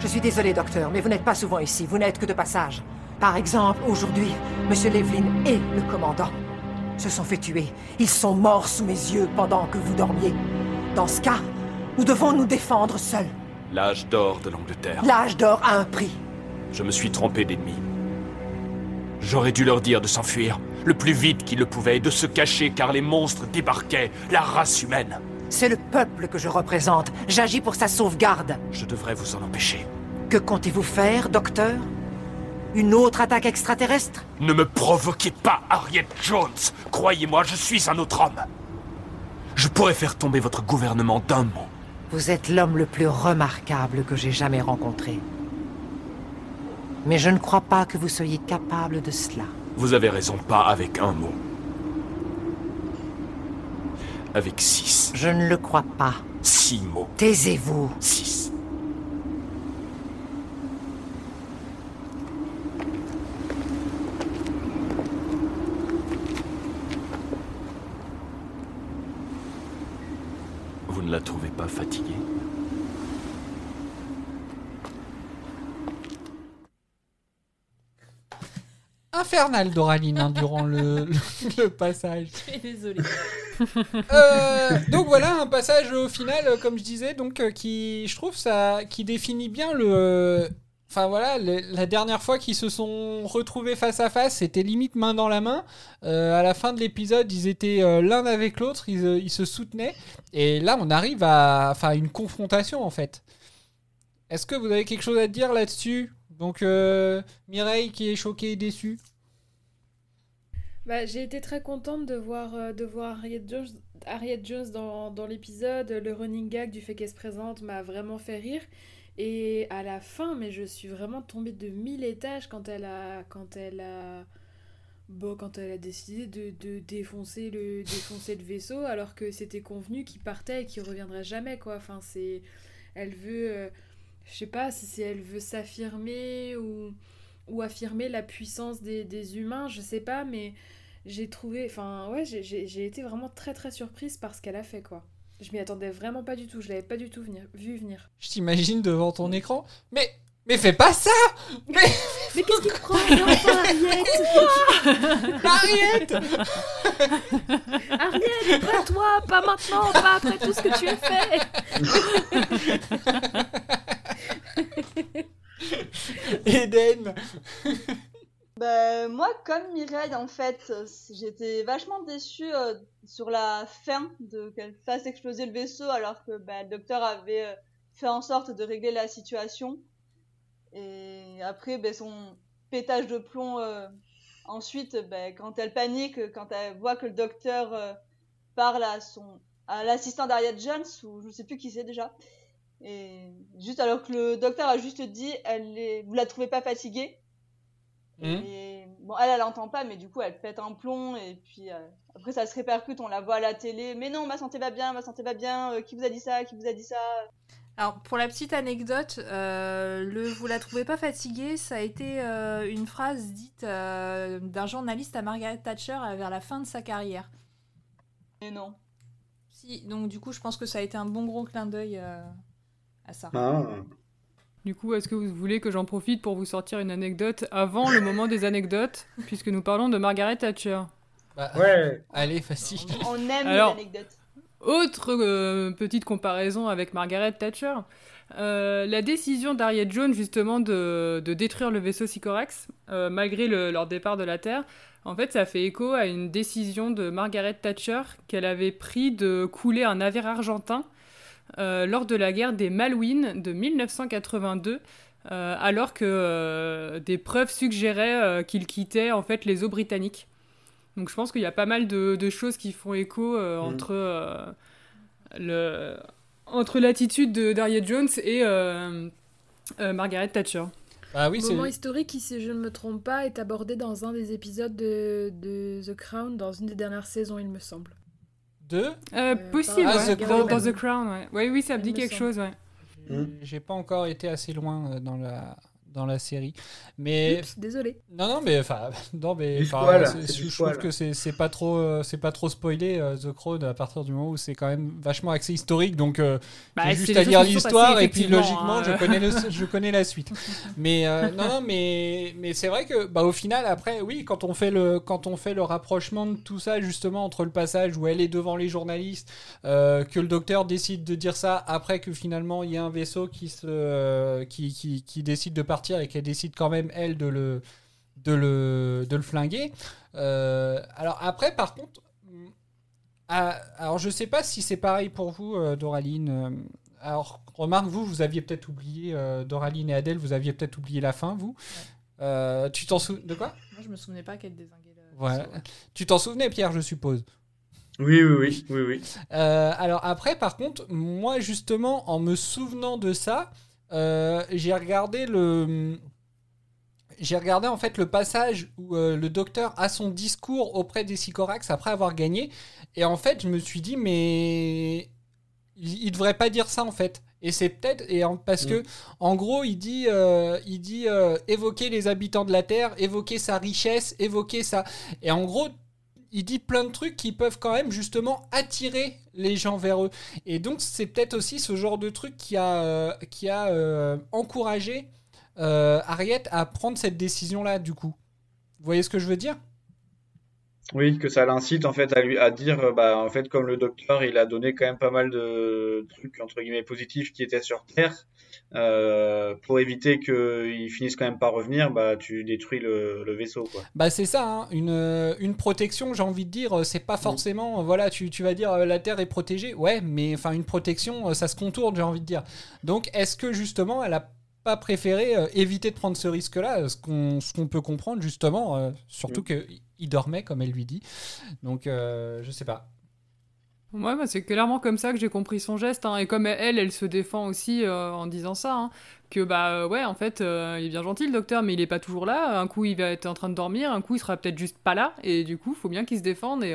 Je suis désolé, docteur, mais vous n'êtes pas souvent ici, vous n'êtes que de passage. Par exemple, aujourd'hui, Monsieur Levlin et le commandant se sont fait tuer. Ils sont morts sous mes yeux pendant que vous dormiez. Dans ce cas, nous devons nous défendre seuls. L'âge d'or de l'Angleterre. L'âge d'or a un prix. Je me suis trompé d'ennemi. J'aurais dû leur dire de s'enfuir, le plus vite qu'ils le pouvaient, et de se cacher car les monstres débarquaient, la race humaine. C'est le peuple que je représente. J'agis pour sa sauvegarde. Je devrais vous en empêcher. Que comptez-vous faire, docteur? Une autre attaque extraterrestre? Ne me provoquez pas, Harriet Jones. Croyez-moi, je suis un autre homme. Je pourrais faire tomber votre gouvernement d'un mot. Vous êtes l'homme le plus remarquable que j'ai jamais rencontré. Mais je ne crois pas que vous soyez capable de cela. Vous avez raison, pas avec un mot. Avec six. Je ne le crois pas. Six mots. Taisez-vous. Six. Vous ne la trouvez pas fatiguée Infernal Doraline hein, durant le, le- le passage. Désolé. Euh, donc voilà un passage au final, comme je disais, donc euh, qui, je trouve ça, qui définit bien le. Enfin voilà, la dernière fois qu'ils se sont retrouvés face à face, c'était limite main dans la main. Euh, à la fin de l'épisode, ils étaient euh, l'un avec l'autre, ils, euh, ils se soutenaient. Et là, on arrive à, enfin, une confrontation en fait. Est-ce que vous avez quelque chose à dire là-dessus? Donc Mireille qui est choquée et déçue. Bah, j'ai été très contente de voir, de Harriet Jones, dans l'épisode. Le running gag du fait qu'elle se présente m'a vraiment fait rire. Et à la fin, mais je suis vraiment tombée de mille étages quand elle a, quand elle a, bon, quand elle a décidé de, de défoncer le, défoncer le vaisseau, alors que c'était convenu qu'il partait et qu'il reviendrait jamais, quoi. Enfin, c'est, elle veut, euh, je sais pas si elle veut s'affirmer ou ou affirmer la puissance des, des humains, je sais pas, mais j'ai trouvé, enfin ouais, j'ai été vraiment très très surprise par ce qu'elle a fait quoi. Je m'y attendais vraiment pas du tout, je l'avais pas du tout venir, vu venir. Je t'imagine devant ton écran. Mais, mais fais pas ça Mais, [laughs] Mais qu'est-ce qui te prend Harriet [laughs] Harriet [laughs] Harriet, pas toi, pas maintenant, pas après tout ce que tu as fait Eden Bah, moi, comme Mireille, en fait, j'étais vachement déçue euh, sur la fin de qu'elle fasse exploser le vaisseau, alors que bah, le docteur avait euh, fait en sorte de régler la situation. Et après, bah, son pétage de plomb euh, ensuite, bah, quand elle panique, quand elle voit que le docteur euh, parle à son à l'assistant d'Ariette Jones, ou je sais plus qui c'est déjà. Et juste alors que le docteur a juste dit, elle est... vous la trouvez pas fatiguée et bon, elle, elle entend pas, mais du coup, elle pète un plomb, et puis euh, après, ça se répercute, on la voit à la télé. Mais non, ma santé va bien, ma santé va bien, euh, qui vous a dit ça, qui vous a dit ça? Alors, pour la petite anecdote, euh, le vous la trouvez pas fatiguée, ça a été euh, une phrase dite euh, d'un journaliste à Margaret Thatcher euh, vers la fin de sa carrière. Mais non. Si, donc du coup, je pense que ça a été un bon gros clin d'œil euh, à ça. Ah. Du coup, est-ce que vous voulez que j'en profite pour vous sortir une anecdote avant le moment des anecdotes, puisque nous parlons de Margaret Thatcher? Bah, Ouais. [laughs] Allez, facile. On aime Alors- les anecdotes. Autre euh, petite comparaison avec Margaret Thatcher. Euh, la décision d'Harriet Jones justement de, de détruire le vaisseau Sycorax, euh, malgré le- leur départ de la Terre, en fait ça fait écho à une décision de Margaret Thatcher qu'elle avait pris de couler un navire argentin lors de la guerre des Malouines de 1982, euh, alors que euh, des preuves suggéraient euh, qu'il quittait en fait les eaux britanniques. Donc je pense qu'il y a pas mal de, de choses qui font écho euh, Mhm. entre euh, le entre l'attitude de Dariet Jones et euh, euh, Margaret Thatcher. Bah oui, c'est. Moment historique qui, si je ne me trompe pas, est abordé dans un des épisodes de, de The Crown, dans une des dernières saisons, il me semble. Deux Euh, possible, Ah, ouais. The dans, The Crown, ouais. Oui, oui, ça me dit quelque chose, ouais. J'ai pas encore été assez loin euh, dans la dans la série, mais Oups, désolé. non non mais enfin [laughs] non mais spoil, je trouve que c'est c'est pas trop euh, c'est pas trop spoilé euh, The Crown à partir du moment où c'est quand même vachement axé historique donc euh, Bah, j'ai juste à lire l'histoire et puis logiquement hein. je connais le, [laughs] je connais la suite mais euh, non non mais mais c'est vrai que bah au final après oui quand on fait le quand on fait le rapprochement de tout ça justement entre le passage où elle est devant les journalistes euh, que le docteur décide de dire ça après que finalement il y a un vaisseau qui se euh, qui, qui, qui décide de partir et qu'elle décide quand même elle de le de le de le flinguer. Euh, alors après par contre mm, ah, alors je sais pas si c'est pareil pour vous euh, Doraline. Euh, alors remarque vous vous aviez peut-être oublié euh, Doraline et Adèle vous aviez peut-être oublié la fin vous. Euh, tu t'en souviens de quoi? Moi, je me souvenais pas qu'elle désinguait le. voilà tu t'en souvenais Pierre je suppose? Oui, oui, oui, oui, oui. euh, alors après, par contre, moi justement, en me souvenant de ça, euh, j'ai regardé le, j'ai regardé en fait le passage où euh, le docteur a son discours auprès des Sycorax après avoir gagné, et en fait, je me suis dit mais il, il devrait pas dire ça en fait. Et c'est peut-être et en- parce que en gros il dit euh, il dit évoquer les habitants de la terre, évoquer sa richesse, évoquer sa et en gros il dit plein de trucs qui peuvent quand même justement attirer les gens vers eux. Et donc c'est peut-être aussi ce genre de truc qui a, euh, qui a euh, encouragé euh, Harriet à prendre cette décision-là du coup. Vous voyez ce que je veux dire? Oui, que ça l'incite en fait à lui à dire euh, bah en fait comme le docteur il a donné quand même pas mal de trucs entre guillemets positifs qui étaient sur Terre euh, pour éviter qu'ils finissent quand même par revenir bah tu détruis le, le vaisseau quoi. Bah c'est ça, hein, une, euh, une protection, j'ai envie de dire, c'est pas forcément, euh, voilà, tu, tu vas dire la Terre est protégée, ouais, mais enfin une protection, ça se contourne, j'ai envie de dire. Donc est-ce que justement elle a pas préféré éviter de prendre ce risque-là, euh, ce qu'on ce qu'on peut comprendre justement, euh, surtout Mm. que dormait comme elle lui dit, donc euh, je sais pas. Ouais, bah, c'est clairement comme ça que j'ai compris son geste. hein. Et comme elle, elle se défend aussi euh, en disant ça, hein, que bah euh, ouais, en fait, il est bien gentil le docteur, mais il est pas toujours là. Un coup, il va être en train de dormir, un coup, il sera peut-être juste pas là. Et du coup, faut bien qu'il se défende. Et,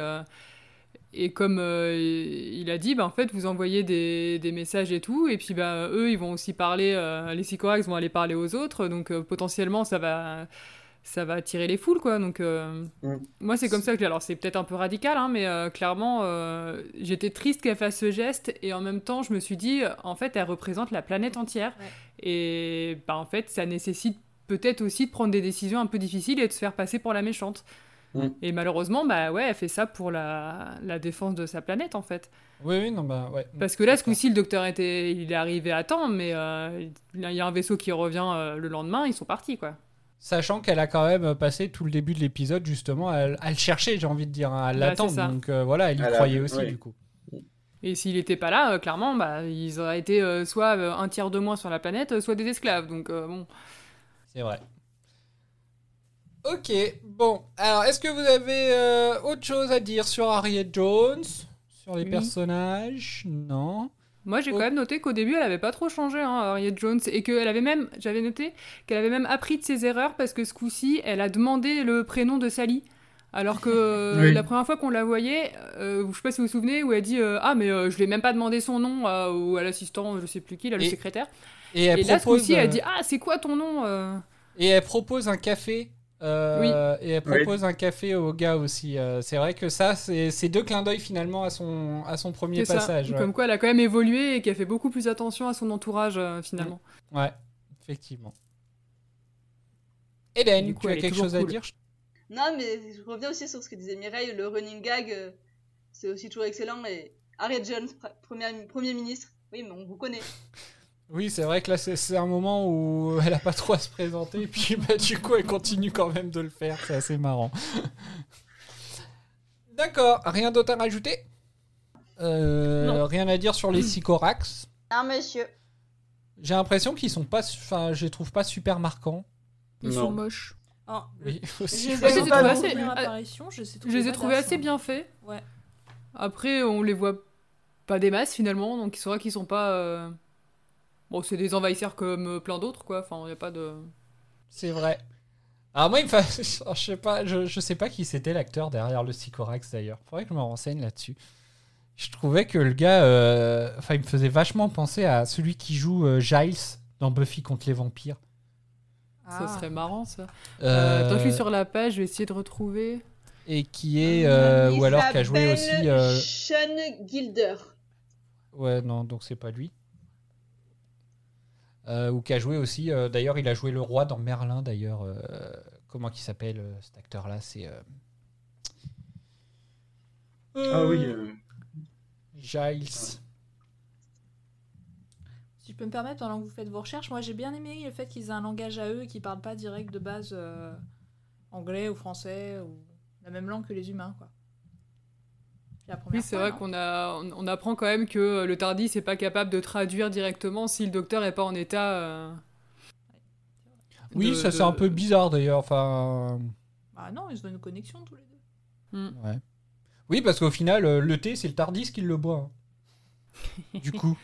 et comme il a dit, bah, en fait, vous envoyez des, des messages et tout, et puis bah, eux, ils vont aussi parler, les Sycorax vont aller parler aux autres, donc potentiellement, ça va, ça va attirer les foules, quoi. Donc, euh, Mm. moi, c'est comme ça que. Alors, c'est peut-être un peu radical, hein, mais euh, clairement, euh, j'étais triste qu'elle fasse ce geste, et en même temps, je me suis dit, en fait, elle représente la planète entière, Ouais. et bah, en fait, ça nécessite peut-être aussi de prendre des décisions un peu difficiles et de se faire passer pour la méchante. Mm. Et malheureusement, bah ouais, elle fait ça pour la, la défense de sa planète, en fait. Oui, oui, non, bah ouais. Parce que là, ce coup-ci, le docteur était, il est arrivé à temps, mais euh, il y a un vaisseau qui revient euh, le lendemain, ils sont partis, quoi. Sachant qu'elle a quand même passé tout le début de l'épisode justement à, à le chercher, j'ai envie de dire, à Bah, l'attendre. Donc euh, voilà, elle y Elle a- croyait aussi oui. du coup. Et s'il n'était pas là, euh, clairement, bah, ils auraient été euh, soit un tiers de moins sur la planète, soit des esclaves. Donc euh, bon. C'est vrai. Ok, bon. Alors, est-ce que vous avez euh, autre chose à dire sur Harriet Jones? Sur les Oui. personnages? Non Moi, j'ai Oh. quand même noté qu'au début, elle avait pas trop changé, hein, Harriet Jones, et qu'elle avait même, j'avais noté qu'elle avait même appris de ses erreurs parce que ce coup-ci, elle a demandé le prénom de Sally. Alors que [laughs] euh, Oui. la première fois qu'on la voyait, euh, je sais pas si vous vous souvenez, où elle dit euh, Ah, mais euh, je lui ai même pas demandé son nom ou à l'assistant, je sais plus qui, là, le Et- secrétaire. Et elle Et là, ce coup-ci, elle dit Ah, c'est quoi ton nom et elle propose un café Euh, Et elle propose un café au gars aussi. Euh, c'est vrai que ça, c'est deux clins d'œil finalement à son, à son premier passage. ouais. Comme quoi, elle a quand même évolué et qu'elle fait beaucoup plus attention à son entourage euh, finalement. Ouais, effectivement. Hélène, Du coup, tu as quelque chose à dire? Non, mais je reviens aussi sur ce que disait Mireille, le running gag, euh, c'est aussi toujours excellent. Et Harriet Jones, pr- premier, premier ministre, oui, mais on vous connaît. Oui, c'est vrai que là, c'est un moment où [laughs] elle a pas trop à se présenter, et puis [laughs] bah, du coup, elle continue quand même de le faire. C'est assez marrant. [laughs] D'accord, rien d'autre à rajouter? Euh, Non. Rien à dire sur les Sycorax? Non, monsieur. J'ai l'impression qu'ils sont pas, enfin, je les trouve pas super marquants. Ils sont moches. Oh, Oui, aussi. Je Moi, je les ai assez- ah, apparition, je, les ai Je trouvés les ai trouvés badass, assez bien faits. Ouais. Après, on les voit pas des masses finalement, donc c'est vrai qu'ils sont pas. euh, Bon, c'est des envahisseurs comme euh, plein d'autres, quoi. Enfin, il n'y a pas de. C'est vrai. Alors moi, il me fa- [laughs] je sais pas, je, je sais pas qui c'était l'acteur derrière le Sycorax d'ailleurs. Faudrait que je me renseigne là-dessus. Je trouvais que le gars, euh, enfin, il me faisait vachement penser à celui qui joue euh, Giles dans Buffy contre les vampires. Ça serait marrant, ça. Euh, Euh, Tant que je suis sur la page, je vais essayer de retrouver. Et qui est, euh, ou alors qui a joué aussi. euh, Sean Gilder. Ouais, non, donc c'est pas lui. Euh, ou qui a joué aussi. euh, d'ailleurs, il a joué le roi dans Merlin. D'ailleurs, euh, comment il s'appelle euh, cet acteur-là C'est euh, Ah oui. euh, Giles. Si je peux me permettre, pendant que vous faites vos recherches, moi j'ai bien aimé le fait qu'ils aient un langage à eux et qu'ils parlent pas direct de base euh, anglais ou français ou la même langue que les humains, quoi. C'est la première Oui, c'est vrai qu'on a, on, on apprend quand même que le Tardis n'est pas capable de traduire directement si le docteur est pas en état. euh, Oui, de- ça c'est un peu bizarre d'ailleurs. Enfin, Bah non, ils ont une connexion tous les deux. Hmm. ouais. Oui, parce qu'au final, euh, le thé, c'est le Tardis qui le boit. hein. [laughs] du coup.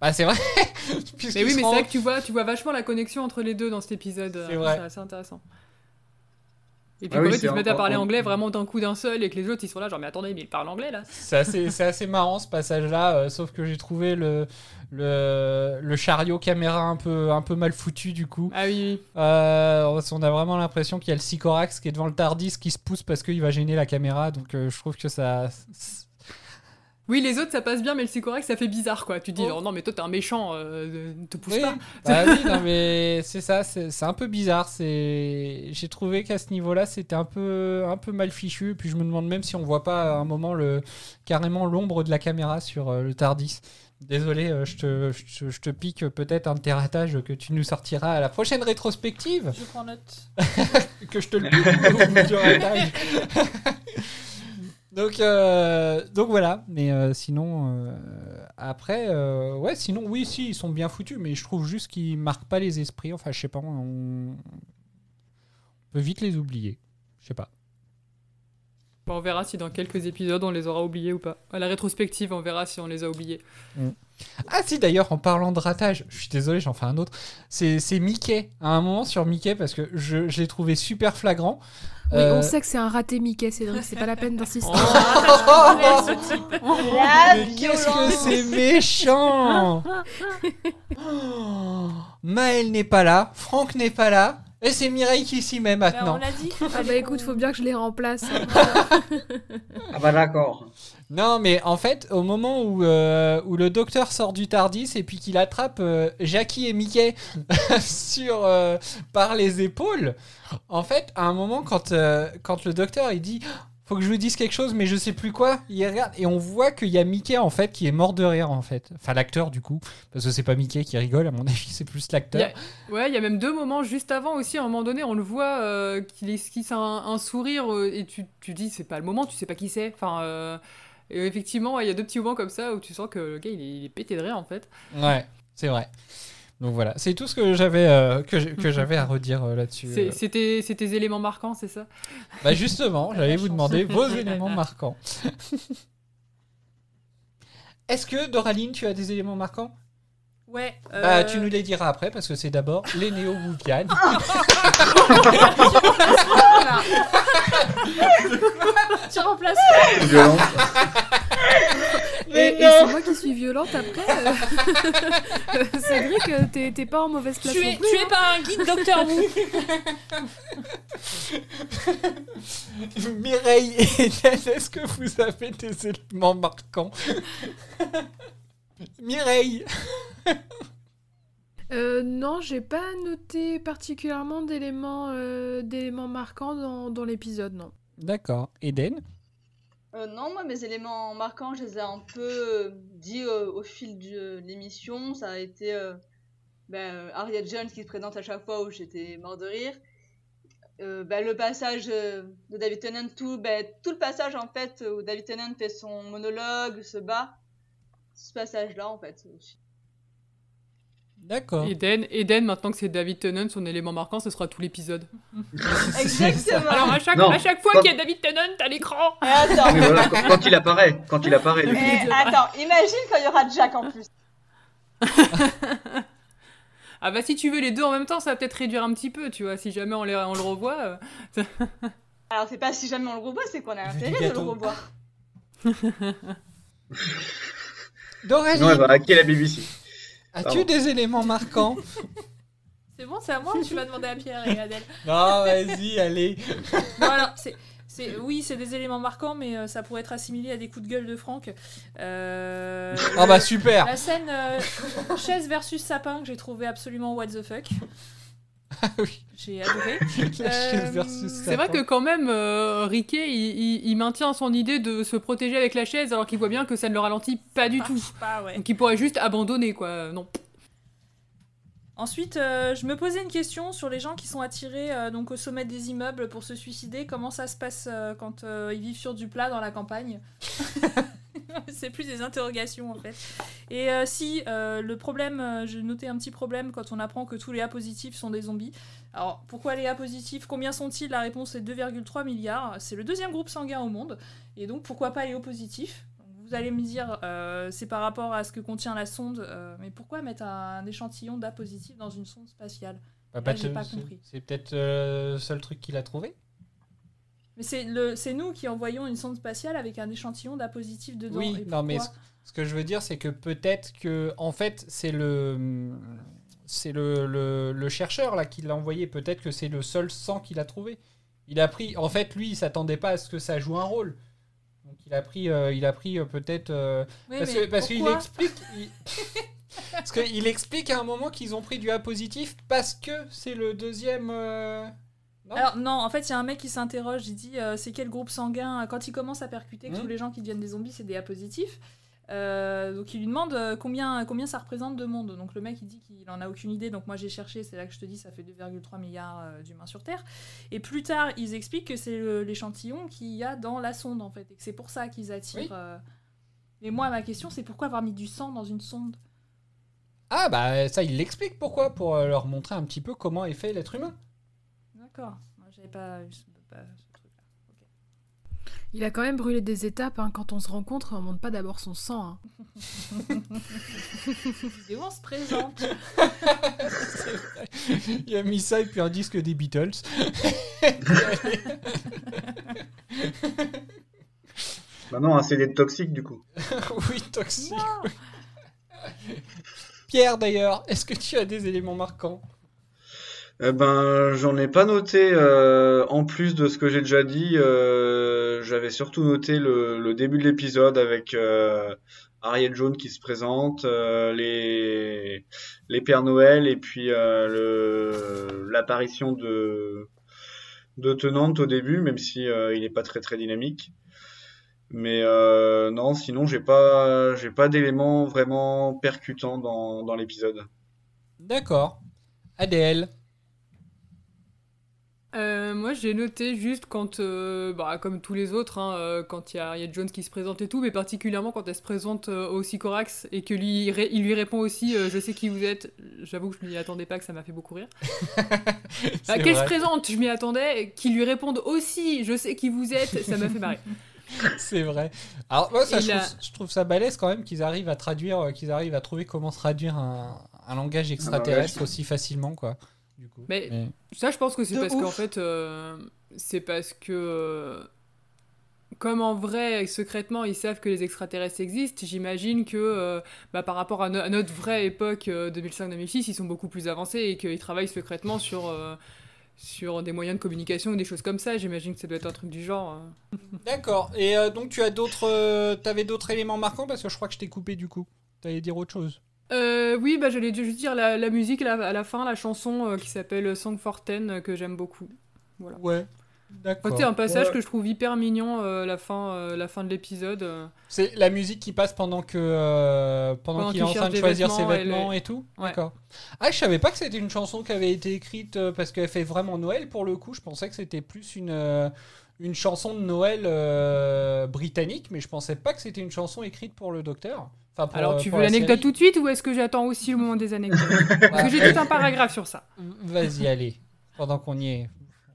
Bah, c'est vrai. [laughs] Mais oui, mais rend- c'est vrai que tu vois, tu vois vachement la connexion entre les deux dans cet épisode. C'est vrai. C'est assez intéressant. Et puis Ah en oui, fait, c'est ils se mettent à en- parler en- anglais vraiment d'un coup d'un seul et que les autres ils sont là, genre, mais attendez, mais il parle anglais là C'est assez, [laughs] c'est assez marrant ce passage-là, euh, sauf que j'ai trouvé le, le, le chariot caméra un peu, un peu mal foutu du coup. Ah oui, oui. Euh, on a vraiment l'impression qu'il y a le Sycorax qui est devant le Tardis qui se pousse parce qu'il va gêner la caméra, donc euh, je trouve que ça. Oui, les autres ça passe bien, mais le Sycorax ça fait bizarre quoi. Tu te dis, Oh. genre, non, mais toi t'es un méchant, euh, ne te pousse Oui, pas. bah oui, non, mais c'est ça, c'est c'est un peu bizarre. C'est, j'ai trouvé qu'à ce niveau-là, c'était un peu, un peu mal fichu. Et puis je me demande même si on voit pas à un moment le, carrément l'ombre de la caméra sur euh, le Tardis. Désolé, euh, je, te, je, te- je te pique peut-être un de tes ratages que tu nous sortiras à la prochaine rétrospective. Je prends note. [laughs] que je te le pique au bout du ratage. [laughs] donc, euh, donc voilà, mais euh, sinon, euh, après, ouais, sinon, oui, si, ils sont bien foutus, mais je trouve juste qu'ils marquent pas les esprits. Enfin, je sais pas, on... on peut vite les oublier. Je sais pas. Bon, on verra si dans quelques épisodes on les aura oubliés ou pas. À la rétrospective, on verra si on les a oubliés. Ah si d'ailleurs en parlant de ratage, je suis désolé j'en fais un autre, c'est c'est Mickey, à un moment sur Mickey parce que je, je l'ai trouvé super flagrant. Oui, Euh, on sait que c'est un raté Mickey, Cédric, c'est pas la peine d'insister. Oh. [laughs] Mais qu'est-ce que c'est méchant Oh. [laughs] Maël n'est pas là, Franck n'est pas là, et c'est Mireille qui s'y met Bah, maintenant. on l'a dit. Ah bah écoute, faut bien que je les remplace. Ah bah d'accord. Non, mais en fait, au moment où, euh, où le docteur sort du Tardis et puis qu'il attrape euh, Jackie et Mickey [laughs] sur, euh, par les épaules, en fait, à un moment, quand, euh, quand le docteur il dit faut que je vous dise quelque chose, mais je sais plus quoi, il regarde et on voit qu'il y a Mickey en fait qui est mort de rire en fait. Enfin, l'acteur du coup, parce que c'est pas Mickey qui rigole, à mon [laughs] avis, c'est plus l'acteur. a- Ouais, il y a même deux moments juste avant aussi. À un moment donné, on le voit euh, qu'il esquisse un, un sourire euh, et tu, tu dis c'est pas le moment, tu sais pas qui c'est. Enfin, euh, et effectivement, ouais, il y a deux petits moments comme ça où tu sens que le gars il est, il est pété de rire en fait. Ouais, c'est vrai. Donc voilà, c'est tout ce que j'avais euh, que j'avais à redire euh, là-dessus. Euh. C'était tes éléments marquants, c'est ça? Bah justement, j'allais vous demander vos éléments marquants. Est-ce que Doraline, tu as des éléments marquants? Ouais. Bah tu nous les diras après parce que c'est d'abord les néo Wuvian. [laughs] tu remplaces. Violence. Et, et c'est moi qui suis violente après. euh. [laughs] Cédric, t'es t'es pas en mauvaise place. Tu non es, plus, tu hein. es pas un guide Docteur Who. [laughs] Mireille et Hélène, est-ce que vous avez des éléments marquants? Mireille Euh, non, j'ai pas noté particulièrement d'éléments euh, d'éléments marquants dans, dans l'épisode, non. D'accord. Eden Euh, non, moi, mes éléments marquants, je les ai un peu euh, dit euh, au fil de l'émission. Ça a été euh, ben, euh, Harriet Jones qui se présente à chaque fois où j'étais mort de rire. Euh, ben, le passage euh, de David Tennant, tout, ben, tout le passage en fait où David Tennant fait son monologue, se bat. Ce passage-là, en fait. aussi. D'accord. Eden, Eden, maintenant que c'est David Tennant, son élément marquant, ce sera tout l'épisode. [laughs] Exactement. Alors à chaque, Non, à chaque fois quand- qu'il y a David Tennant à l'écran. Et [laughs] attends, voilà, quand, quand il apparaît, quand il apparaît. coup. et attends, imagine quand il y aura Jack en plus. Ah bah si tu veux les deux en même temps, ça va peut-être réduire un petit peu, tu vois. Si jamais on, les, on le revoit. euh, [laughs] Alors, c'est pas si jamais on le revoit, c'est qu'on a intérêt de le revoir. Doraline, Sinon, elle va hacker la BBC. As-tu des éléments marquants? C'est bon, c'est à moi ou tu vas demander à Pierre et Adèle? Non, vas-y, allez. Non, alors, c'est, c'est, oui, c'est des éléments marquants, mais euh, ça pourrait être assimilé à des coups de gueule de Franck. Euh, Ah bah super La scène euh, chaise versus sapin que j'ai trouvé absolument what the fuck. Ah [laughs] oui. J'ai adoré. [laughs] Euh, C'est vrai que quand même, euh, Riquet, il, il- il maintient son idée de se protéger avec la chaise alors qu'il voit bien que ça ne le ralentit pas du tout. pas, ouais. Donc il pourrait juste abandonner, quoi. Non. Ensuite, euh, je me posais une question sur les gens qui sont attirés euh, donc au sommet des immeubles pour se suicider. Comment ça se passe euh, quand euh, ils vivent sur du plat dans la campagne? [laughs] [laughs] C'est plus des interrogations en fait. Et euh, si euh, le problème, euh, j'ai noté un petit problème quand on apprend que tous les A positifs sont des zombies. Alors pourquoi les A positifs? Combien sont-ils? La réponse est 2,3 milliards. C'est le deuxième groupe sanguin au monde. Et donc pourquoi pas les O positifs? Vous allez me dire, euh, c'est par rapport à ce que contient la sonde, mais pourquoi mettre un, échantillon d'A positif dans une sonde spatiale? Bah, Là, pas compris. C'est peut-être le seul truc qu'il a trouvé Mais c'est nous qui envoyons une sonde spatiale avec un échantillon d'A positif dedans. Oui, Et non mais ce, que je veux dire, c'est que peut-être que, en fait, c'est le, c'est le, le, le chercheur là qui l'a envoyé. Peut-être que c'est le seul sang qu'il a trouvé. Il a pris, en fait, lui, il s'attendait pas à ce que ça joue un rôle. Donc il a pris, euh, il a pris euh, peut-être euh, Oui, parce que parce qu'il explique, il- [laughs] parce qu'il explique à un moment qu'ils ont pris du A positif parce que c'est le deuxième. Euh, Non Alors non, en fait, il y a un mec qui s'interroge, il dit euh, c'est quel groupe sanguin Quand il commence à percuter que Hmm. tous les gens qui deviennent des zombies, c'est des A positifs. Euh, donc il lui demande euh, combien, combien ça représente de monde. Donc le mec il dit qu'il en a aucune idée. Donc moi j'ai cherché, c'est là que je te dis ça fait 2,3 milliards euh, d'humains sur Terre. Et plus tard ils expliquent que c'est l'échantillon qu'il y a dans la sonde en fait et que c'est pour ça qu'ils attirent. Oui. euh. Mais moi ma question c'est pourquoi avoir mis du sang dans une sonde? Ah bah ça, il l'explique pourquoi? Pour euh, leur montrer un petit peu comment est fait l'être humain. D'accord. Moi j'avais pas eu ce, pas ce truc-là. Il a quand même brûlé des étapes. hein. Quand on se rencontre, on montre pas d'abord son sang. hein. [laughs] Et on se présente [laughs] C'est vrai. Il a mis ça et puis un disque des Beatles. [laughs] Bah non, un CD toxique du coup. oui, toxique. oui. Pierre d'ailleurs, est-ce que tu as des éléments marquants? Eh ben, j'en ai pas noté. euh, en plus de ce que j'ai déjà dit, euh, j'avais surtout noté le, le début de l'épisode avec euh, Ariel Jones qui se présente, euh, les les Pères Noël et puis l'apparition de de Tenante au début, même si euh, il est pas très très dynamique. Mais non, sinon j'ai pas j'ai pas d'éléments vraiment percutants dans dans l'épisode. D'accord. Adèle. Euh, moi, j'ai noté juste quand, euh, bah, comme tous les autres, hein, euh, quand il y a Harriet Jones qui se présente et tout, mais particulièrement quand elle se présente euh, au Sycorax et que lui, il lui répond aussi euh, Je sais qui vous êtes. J'avoue que je m'y attendais pas, que ça m'a fait beaucoup rire. [laughs] Bah, Qu'elle se présente, je m'y attendais. Qu'il lui réponde aussi Je sais qui vous êtes, ça m'a fait marrer. [laughs] C'est vrai. Alors moi, ça, je, a- trouve, je trouve ça balèze quand même qu'ils arrivent à traduire, euh, qu'ils arrivent à trouver comment traduire un, un langage extraterrestre aussi facilement, quoi. Du coup. Mais- Mais- Ça, je pense que c'est parce qu'en fait, euh, c'est parce que. euh, comme en vrai, secrètement, ils savent que les extraterrestres existent, j'imagine que euh, bah, par rapport à, no- à notre vraie époque euh, 2005-2006, ils sont beaucoup plus avancés et qu'ils travaillent secrètement sur, euh, sur des moyens de communication ou des choses comme ça. J'imagine que ça doit être un truc du genre. D'accord. Et euh, donc tu as d'autres, euh, t'avais d'autres éléments marquants? Parce que je crois que je t'ai coupé du coup. T'allais dire autre chose. Euh, oui, bah, j'allais juste dire la, la musique la- à la fin, la chanson euh, qui s'appelle Song for Ten, euh, que j'aime beaucoup. Voilà. Ouais. D'accord. C'est un passage Ouais. que je trouve hyper mignon, euh, la, fin, la fin de l'épisode. C'est la musique qui passe pendant que pendant, Pendant qu'il est en train de choisir ses vêtements et tout. Ouais. D'accord. Ah, je savais pas que c'était une chanson qui avait été écrite parce qu'elle fait vraiment Noël pour le coup. Je pensais que c'était plus une une chanson de Noël euh, britannique, mais je pensais pas que c'était une chanson écrite pour le Docteur. Enfin, pour, Alors, euh, tu pour veux la l'anecdote tout de suite ou est-ce que j'attends aussi le moment des anecdotes [laughs] Parce que j'ai tout un paragraphe sur ça. Vas-y, allez. Pendant qu'on y est.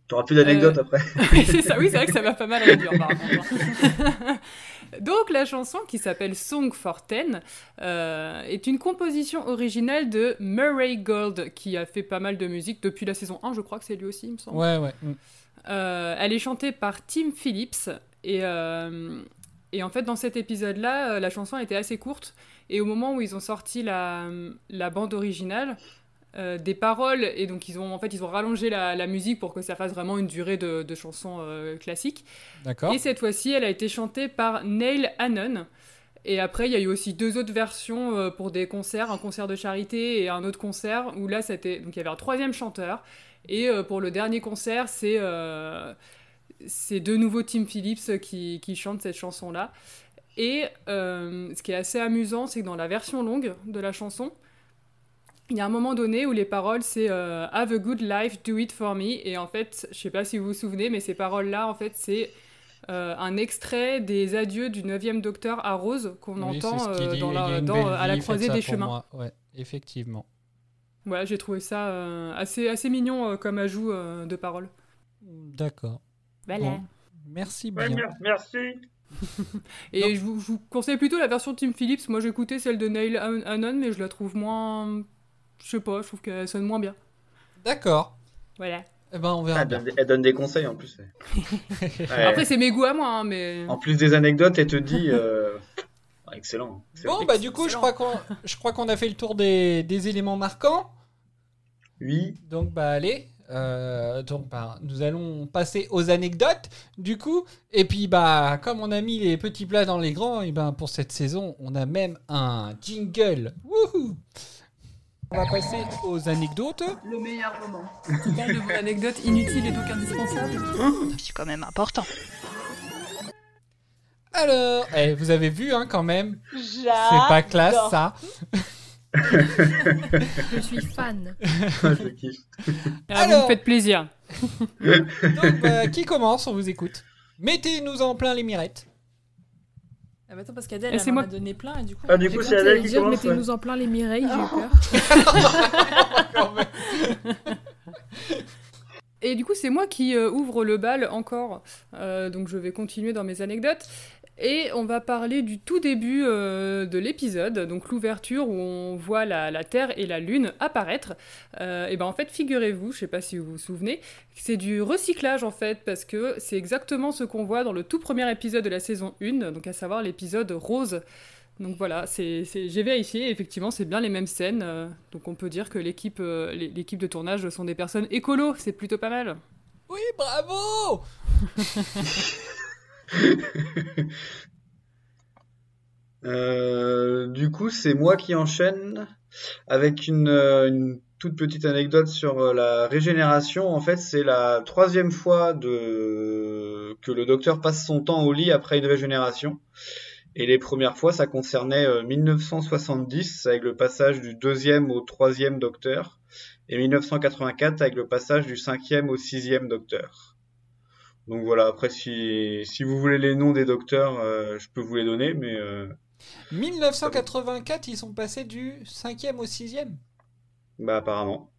T'auras plus d'anecdotes Euh, après. [laughs] Oui, c'est ça, oui, c'est vrai que ça va pas mal réduire par. [laughs] Donc la chanson qui s'appelle Song for Ten euh, est une composition originale de Murray Gold qui a fait pas mal de musique depuis la saison 1, je crois que c'est lui aussi, il me semble. Ouais, ouais. mm. Euh, elle est chantée par Tim Phillips et, euh, et en fait dans cet épisode-là, euh, la chanson était assez courte et au moment où ils ont sorti la, la bande originale, euh, des paroles et donc ils ont en fait ils ont rallongé la, la musique pour que ça fasse vraiment une durée de, de chanson euh, classique. D'accord. Et cette fois-ci, elle a été chantée par Neil Hannon. Et après, il y a eu aussi deux autres versions euh, pour des concerts, un concert de charité et un autre concert où là, c'était donc il y avait un troisième chanteur. Et euh, pour le dernier concert, c'est euh, c'est de nouveau Tim Phillips qui, qui chante cette chanson-là. Et euh, ce qui est assez amusant, c'est que dans la version longue de la chanson, il y a un moment donné où les paroles c'est euh, Have a good life, do it for me. Et en fait, je sais pas si vous vous souvenez, mais ces paroles-là, en fait, c'est euh, un extrait des adieux du 9e docteur à Rose qu'on Oui, entend ce dit, dans la, dans, à la croisée des chemins. Ouais, effectivement. Ouais, j'ai trouvé ça euh, assez, assez mignon euh, comme ajout euh, de paroles. D'accord. Voilà. Bon. Merci bien. merci. [laughs] Et je vous, je vous conseille plutôt la version Tim Phillips. Moi, j'ai écouté celle de Neil Han- Hannon, mais je la trouve moins. Je sais pas, je trouve qu'elle sonne moins bien. D'accord. Voilà. Eh ben, on verra Elle bien. donne, des- elle donne des conseils en plus. [laughs] Ouais. Après, c'est mes goûts à moi, hein, mais. En plus des anecdotes, elle te dit. euh, [laughs] Excellent. Bon, bah du coup, je crois qu'on, je crois qu'on a fait le tour des, des éléments marquants. Oui. Donc, bah allez. euh, donc, bah, nous allons passer aux anecdotes, du coup. Et puis, bah, comme on a mis les petits plats dans les grands, et ben pour cette saison, on a même un jingle. Wouhou On va passer aux anecdotes. Le meilleur moment. De vos anecdotes inutiles et donc indispensables C'est quand même important. Alors, eh, vous avez vu, hein, quand même. C'est pas classe, ça. [laughs] Je suis fan. je kiffe. [laughs] Ah, Vous Alors. me faites plaisir. [laughs] Donc, bah, qui commence On vous écoute. Mettez-nous en plein les mirettes. Ah bah attends, parce qu'Adèle, Et elle c'est m'en moi- a donné plein et du coup. Ah, du coup, c'est Adèle qui dire commence. ouais. mettez-nous en plein les mireilles, j'ai eu peur. Et du coup, c'est moi qui euh, ouvre le bal encore. Euh, donc, je vais continuer dans mes anecdotes. Et on va parler du tout début euh, de l'épisode, donc l'ouverture où on voit la, la Terre et la Lune apparaître. Euh, et ben en fait, figurez-vous, je sais pas si vous vous souvenez, c'est du recyclage en fait, parce que c'est exactement ce qu'on voit dans le tout premier épisode de la saison 1, donc à savoir l'épisode Rose. Donc voilà, c'est, j'ai vérifié, effectivement, c'est bien les mêmes scènes. euh, donc on peut dire que l'équipe, euh, l'é- l'équipe de tournage sont des personnes écolos, c'est plutôt pas mal. Oui, bravo [laughs] [laughs] Euh, du coup, c'est moi qui enchaîne avec une, euh, toute petite anecdote sur euh, la régénération. En fait, c'est la troisième fois que le docteur passe son temps au lit après une régénération. Et les premières fois, ça concernait euh, 1970 avec le passage du deuxième au troisième docteur, et 1984 avec le passage du cinquième au sixième docteur. Donc voilà, après si, si vous voulez les noms des docteurs, euh, je peux vous les donner, mais euh, 1984, ils sont passés du 5e au 6e. bah apparemment.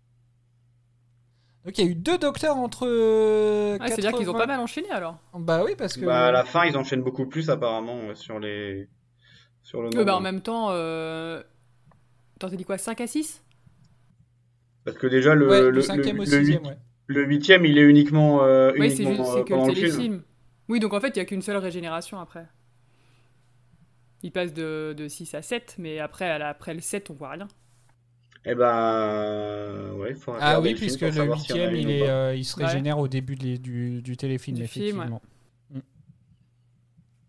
Donc il y a eu deux docteurs entre. euh, Ah, C'est-à-dire qu'ils ont 80 pas mal enchaîné alors? Bah oui, parce que. Bah à la fin, ils enchaînent beaucoup plus apparemment sur les sur le Euh, nombre. bah, en même temps, euh... Attends, t'as dit quoi 5 à 6 Parce que déjà le Ouais, le, du 5e le, au le 6e, huit- ouais. Le huitième, il est uniquement euh, Oui, c'est uniquement juste euh, c'est que le le film. téléfilm. Oui, donc en fait, il n'y a qu'une seule régénération après. Il passe de, de 6 à 7, mais après, à la- après le 7, on voit rien. Eh ben, ouais, il faut Ah oui, puisque le huitième, une il, est, euh, il se Ouais. régénère au début de les- du, du téléfilm, Du film, ouais. effectivement. Mm.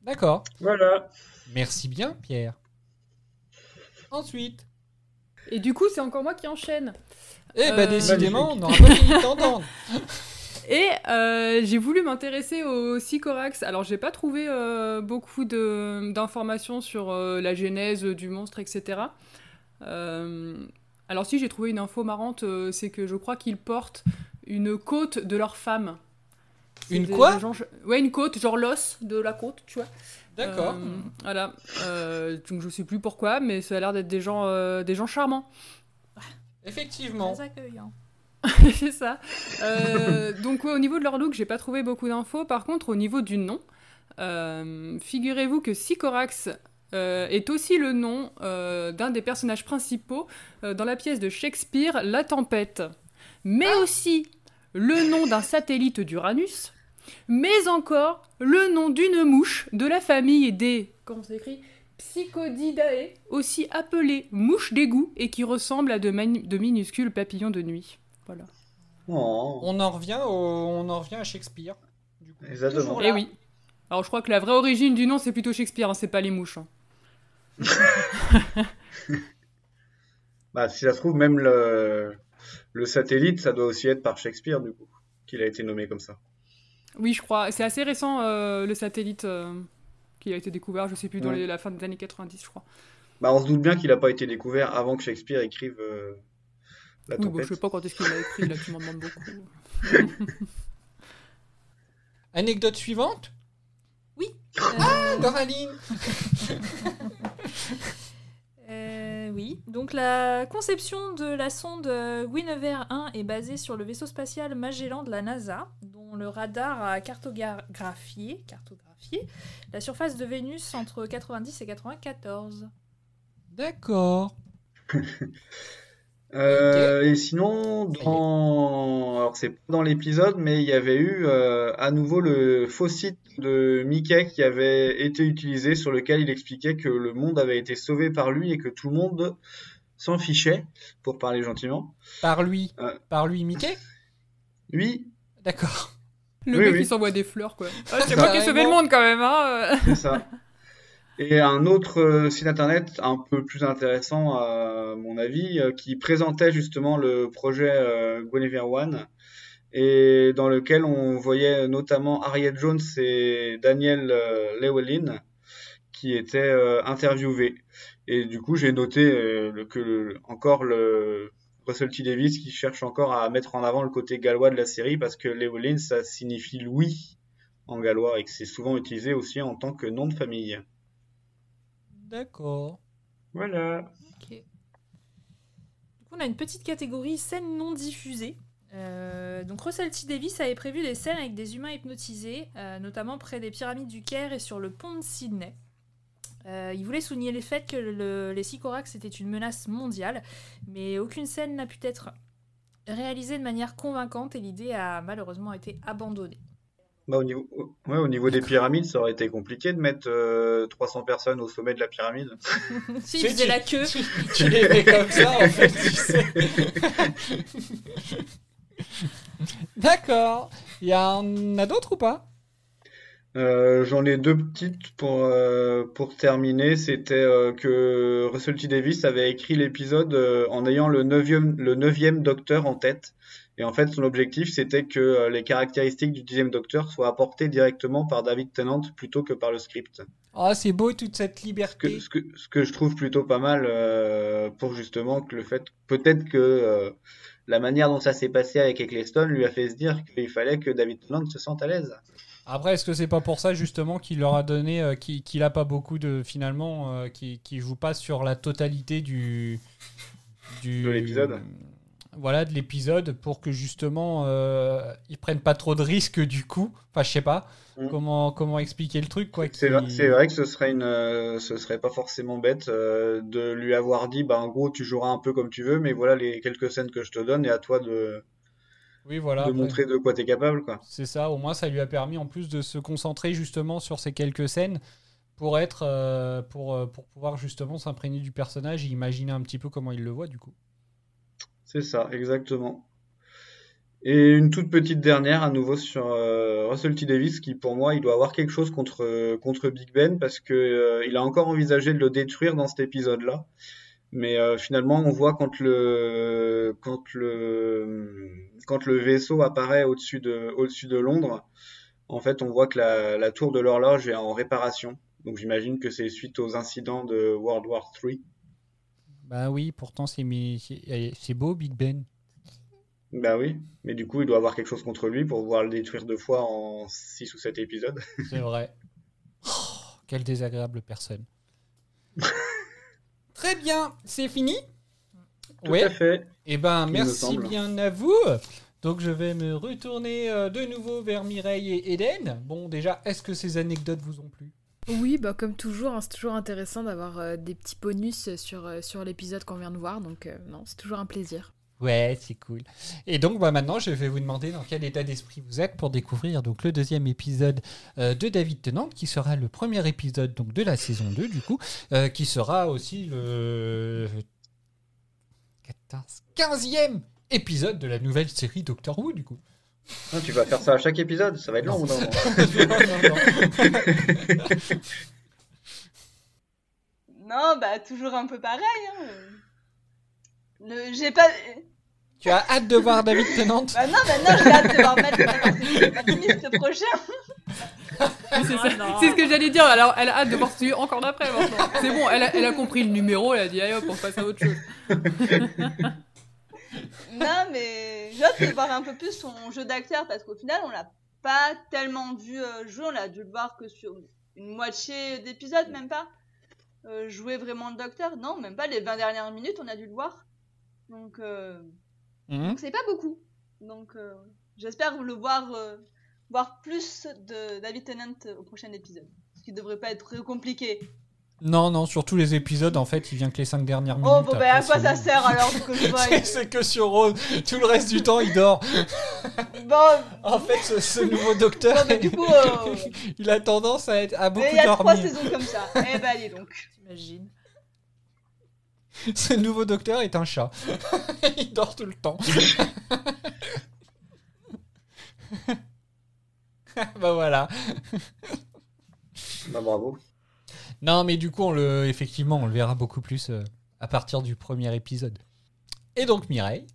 D'accord. Voilà. Merci bien, Pierre. Ensuite. Et du coup, c'est encore moi qui enchaîne. Eh ben, Euh, décidément, on n'aura pas fini de t'entendre. [laughs] Et euh, j'ai voulu m'intéresser au Sycorax. Alors, j'ai pas trouvé euh, beaucoup de- d'informations sur euh, la genèse du monstre, etc. Euh, alors, si j'ai trouvé une info marrante, euh, c'est que je crois qu'ils portent une côte de leur femme. Une des- quoi des gens- Ouais, une côte, genre l'os de la côte, tu vois. D'accord. Euh, voilà. Euh, donc, je sais plus pourquoi, mais ça a l'air d'être des gens, euh, des gens charmants. Effectivement. Très accueillant. [laughs] c'est ça. Euh, donc ouais, au niveau de leur look, j'ai pas trouvé beaucoup d'infos. Par contre, au niveau du nom, euh, figurez-vous que Sycorax euh, est aussi le nom euh, d'un des personnages principaux euh, dans la pièce de Shakespeare La Tempête, mais aussi le nom d'un satellite d'Uranus, mais encore le nom d'une mouche de la famille des comment c'est écrit Psychodidae, aussi appelée mouche d'égout et qui ressemble à de, minuscules papillons de nuit. Voilà. Oh, On en revient, au... on en revient à Shakespeare. exactement. Eh oui. Alors je crois que la vraie origine du nom c'est plutôt Shakespeare, hein, c'est pas les mouches. hein. [laughs] [laughs] Bah, si ça se trouve, même le, le satellite, ça doit aussi être par Shakespeare, du coup, qu'il a été nommé comme ça. Oui, je crois. C'est assez récent euh, le satellite euh, qui a été découvert, je sais plus, dans Ouais. les- la fin des années 90, je crois. Bah, on se doute bien qu'il n'a pas été découvert avant que Shakespeare écrive euh, La Oui, bon, je sais pas quand est-ce qu'il l'a écrit, là tu m'en demandes beaucoup. [laughs] Anecdote suivante? Oui. Ah, Doraline [laughs] Euh, oui, donc la conception de la sonde euh, Guinevere 1 est basée sur le vaisseau spatial Magellan de la NASA, dont le radar a cartographié, cartographié la surface de Vénus entre 90 et 94. D'accord. [laughs] Euh, et sinon, dans... Alors, c'est pas dans l'épisode, mais il y avait eu euh, à nouveau le faux site de Mickey qui avait été utilisé, sur lequel il expliquait que le monde avait été sauvé par lui et que tout le monde s'en fichait, pour parler gentiment. Par lui. Euh. Par lui, Mickey? Oui, D'accord. Le Oui, mec oui. il s'envoie des fleurs quoi. Ah, c'est moi qui ai sauvé le monde quand même, hein c'est ça. Et un autre euh, site internet un peu plus intéressant à mon avis, euh, qui présentait justement le projet euh, Guinevere One et dans lequel on voyait notamment Harriet Jones et Daniel Llewellyn qui étaient interviewés. Et du coup, j'ai noté que encore le Russell T Davis qui cherche encore à mettre en avant le côté gallois de la série parce que Llewellyn ça signifie Louis en gallois et que c'est souvent utilisé aussi en tant que nom de famille. D'accord. Voilà. Ok. Du coup, on a une petite catégorie scènes non diffusées. Euh, donc Russell T Davis avait prévu des scènes avec des humains hypnotisés, euh, notamment près des pyramides du Caire et sur le pont de Sydney. Euh, il voulait souligner le fait que le- les Sycorax étaient une menace mondiale, mais aucune scène n'a pu être réalisée de manière convaincante et l'idée a malheureusement été abandonnée. Bah, au niveau, ouais, au niveau des pyramides, ça aurait été compliqué de mettre euh, 300 personnes au sommet de la pyramide. [laughs] si, Tu sais, il faisait tu- la queue. Tu, tu les fais comme ça, en fait, tu sais. [laughs] D'accord. Il y en a d'autres ou pas? Euh, j'en ai deux petites pour, euh, pour terminer. C'était euh, que Russell T Davis avait écrit l'épisode euh, en ayant le neuvième, le neuvième docteur en tête. Et en fait, son objectif, c'était que euh, les caractéristiques du dixième docteur soient apportées directement par David Tennant plutôt que par le script. Ah, c'est beau toute cette Ce liberté. que, ce que, ce que je trouve plutôt pas mal euh, pour justement que le fait, peut-être que euh, la manière dont ça s'est passé avec Eccleston lui a fait se dire qu'il fallait que David Tennant se sente à l'aise. Après, est-ce que c'est pas pour ça justement qu'il leur a donné, euh, qu'il qu'il a pas beaucoup de finalement, euh, qui qui joue pas sur la totalité du du De l'épisode. Voilà, de l'épisode pour que justement euh, ils prennent pas trop de risques du coup. Enfin, je sais pas Mm. comment comment expliquer le truc quoi. C'est vrai, vrai que ce serait une, euh, ce serait pas forcément bête de lui avoir dit, bah en gros tu joueras un peu comme tu veux, mais voilà les quelques scènes que je te donne et à toi de Oui, voilà. de montrer de quoi t'es capable, quoi. C'est ça, au moins ça lui a permis en plus de se concentrer justement sur ces quelques scènes pour être euh, pour, euh, pour pouvoir justement s'imprégner du personnage et imaginer un petit peu comment il le voit du coup. C'est ça, exactement. Et une toute petite dernière à nouveau sur euh, Russell T Davis qui pour moi il doit avoir quelque chose contre contre Big Ben parce que euh, il a encore envisagé de le détruire dans cet épisode-là. Mais euh, finalement on voit quand le quand le quand le vaisseau apparaît au-dessus de au-dessus de Londres, en fait on voit que la, la tour de l'horloge est en réparation. Donc j'imagine que c'est suite aux incidents de World War III. Bah oui, pourtant c'est c'est c'est beau Big Ben. Bah oui, mais du coup il doit avoir quelque chose contre lui pour pouvoir le détruire deux fois en 6 ou 7 épisodes. C'est vrai. Oh, quelle désagréable personne. [laughs] Très bien, c'est fini Tout Ouais. à fait. Eh ben, merci bien à vous. Donc, je vais me retourner euh, de nouveau vers Mireille et Eden. Bon, déjà, est-ce que ces anecdotes vous ont plu? Oui, bah comme toujours, hein, c'est toujours intéressant d'avoir euh, des petits bonus sur, euh, sur l'épisode qu'on vient de voir, donc euh, non, c'est toujours un plaisir. Ouais, c'est cool. Et donc, bah, maintenant, je vais vous demander dans quel état d'esprit vous êtes pour découvrir donc le deuxième épisode euh, de David Tennant, qui sera le premier épisode donc de la saison 2, du coup, euh, qui sera aussi le 14, 15e épisode de la nouvelle série Doctor Who, du coup. Non, tu vas faire ça à chaque épisode, ça va être long. Non, [laughs] bah toujours un peu pareil. Hein. Le- J'ai pas. Tu as hâte de voir David Tennant Bah non, bah non, j'ai hâte de voir Matt le prochain. C'est Ah c'est ce que j'allais dire. Alors, elle a hâte de voir celui encore d'après maintenant. C'est bon, elle a, elle a compris le numéro, elle a dit, allez hop, on passe à autre chose. Non, mais j'ai hâte de voir un peu plus son jeu d'acteur parce qu'au final, on l'a pas tellement vu euh, jouer. On l'a dû le voir que sur une moitié d'épisode, même pas. Euh, jouer vraiment le docteur? Non, même pas les 20 dernières minutes, on a dû le voir. Donc, euh, Mhm. donc c'est pas beaucoup. Donc, euh, j'espère le voir, euh, voir plus de David Tennant au prochain épisode. Ce qui devrait pas être très compliqué. Non, non, sur tous les épisodes, en fait, il vient que les 5 dernières minutes. Oh, bon, bah, à quoi ça sert alors que je [laughs] vois C'est- C'est que sur Rose. Tout le reste du temps, il dort. [laughs] Bon, En fait, ce, ce nouveau docteur, bon, mais du coup, euh, [laughs] il a tendance à, être, à beaucoup mais il y a trois dormir. saisons comme ça. Eh ben, allez donc. T'imagines [laughs] Ce nouveau docteur est un chat. [laughs] il dort tout le temps. [laughs] bah voilà. Bah bravo. Non, mais du coup, on le, effectivement, on le verra beaucoup plus euh, à partir du premier épisode. Et donc, Mireille?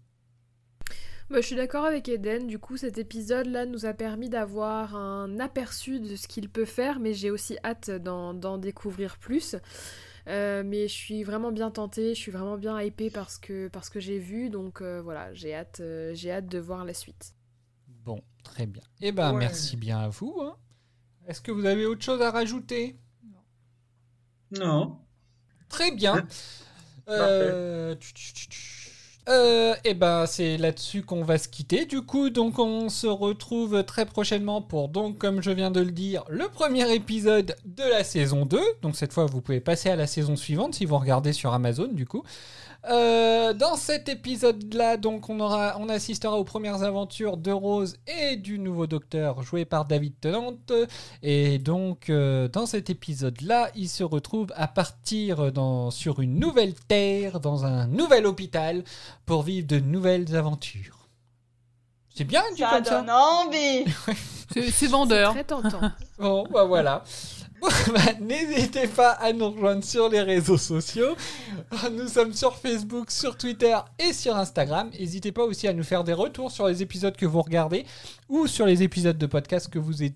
Bah, je suis d'accord avec Eden, du coup cet épisode-là nous a permis d'avoir un aperçu de ce qu'il peut faire, mais j'ai aussi hâte d'en d'en découvrir plus. Euh, mais je suis vraiment bien tentée, je suis vraiment bien hypée parce que, parce que j'ai vu, donc euh, voilà, j'ai hâte, euh, j'ai hâte de voir la suite. Bon, très bien. Eh ben, Ouais. merci bien à vous. hein. Est-ce que vous avez autre chose à rajouter? Non. Très bien. Euh. Euh, et ben c'est là-dessus qu'on va se quitter. Du coup, donc on se retrouve très prochainement pour donc comme je viens de le dire, le premier épisode de la saison 2. Donc cette fois, vous pouvez passer à la saison suivante si vous regardez sur Amazon du coup. Euh, dans cet épisode-là, donc on aura, on assistera aux premières aventures de Rose et du nouveau Docteur joué par David Tennant. Et donc, euh, dans cet épisode-là, il se retrouve à partir dans, sur une nouvelle terre, dans un nouvel hôpital, pour vivre de nouvelles aventures. C'est bien dit Ça comme ça donne envie. [laughs] C'est c'est vendeur. Très tentant. Bon, bah voilà. [laughs] Bah, N'hésitez pas à nous rejoindre sur les réseaux sociaux. Nous sommes sur Facebook, sur Twitter et sur Instagram. N'hésitez pas aussi à nous faire des retours sur les épisodes que vous regardez ou sur les épisodes de podcast que vous, é-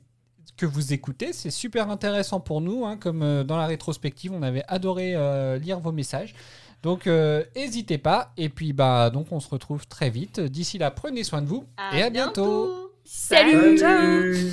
que vous écoutez. C'est super intéressant pour nous. hein, comme euh, dans la rétrospective, on avait adoré euh, lire vos messages. Donc, euh, n'hésitez pas. Et puis, bah, donc, on se retrouve très vite. D'ici là, prenez soin de vous et à bientôt. Salut, Salut.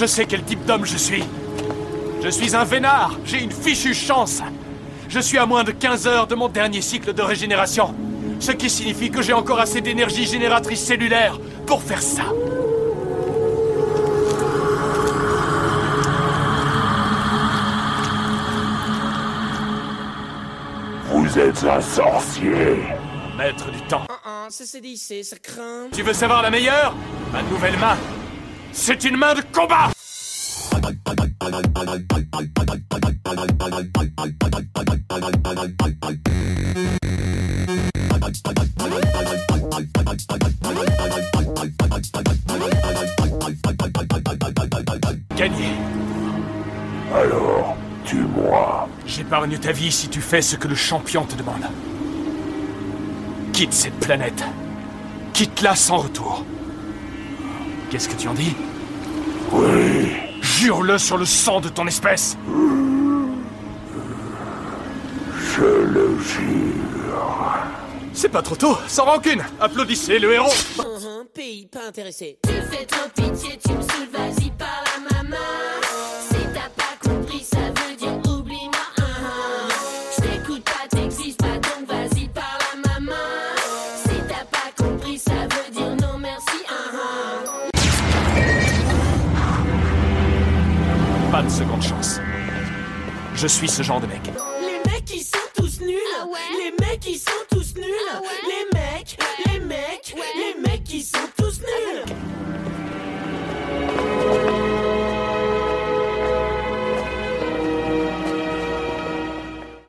Je sais quel type d'homme je suis. Je suis un vénard. J'ai une fichue chance. Je suis à moins de 15 heures de mon dernier cycle de régénération. Ce qui signifie que j'ai encore assez d'énergie génératrice cellulaire pour faire ça. Vous êtes un sorcier. Maître du temps. Ça c'est dit, c'est ça craint. Tu veux savoir la meilleure? Ma nouvelle main. C'est une main de combat Gagné. Alors, tue-moi. J'épargne ta vie si tu fais ce que le champion te demande. Quitte cette planète. Quitte-la sans retour. Qu'est-ce que tu en dis? Jure-le sur le sang de ton espèce. Je le jure. C'est pas trop tôt, sans rancune. Applaudissez le héros. Un pays pas intéressé. Tu fais trop suis ce genre de mec.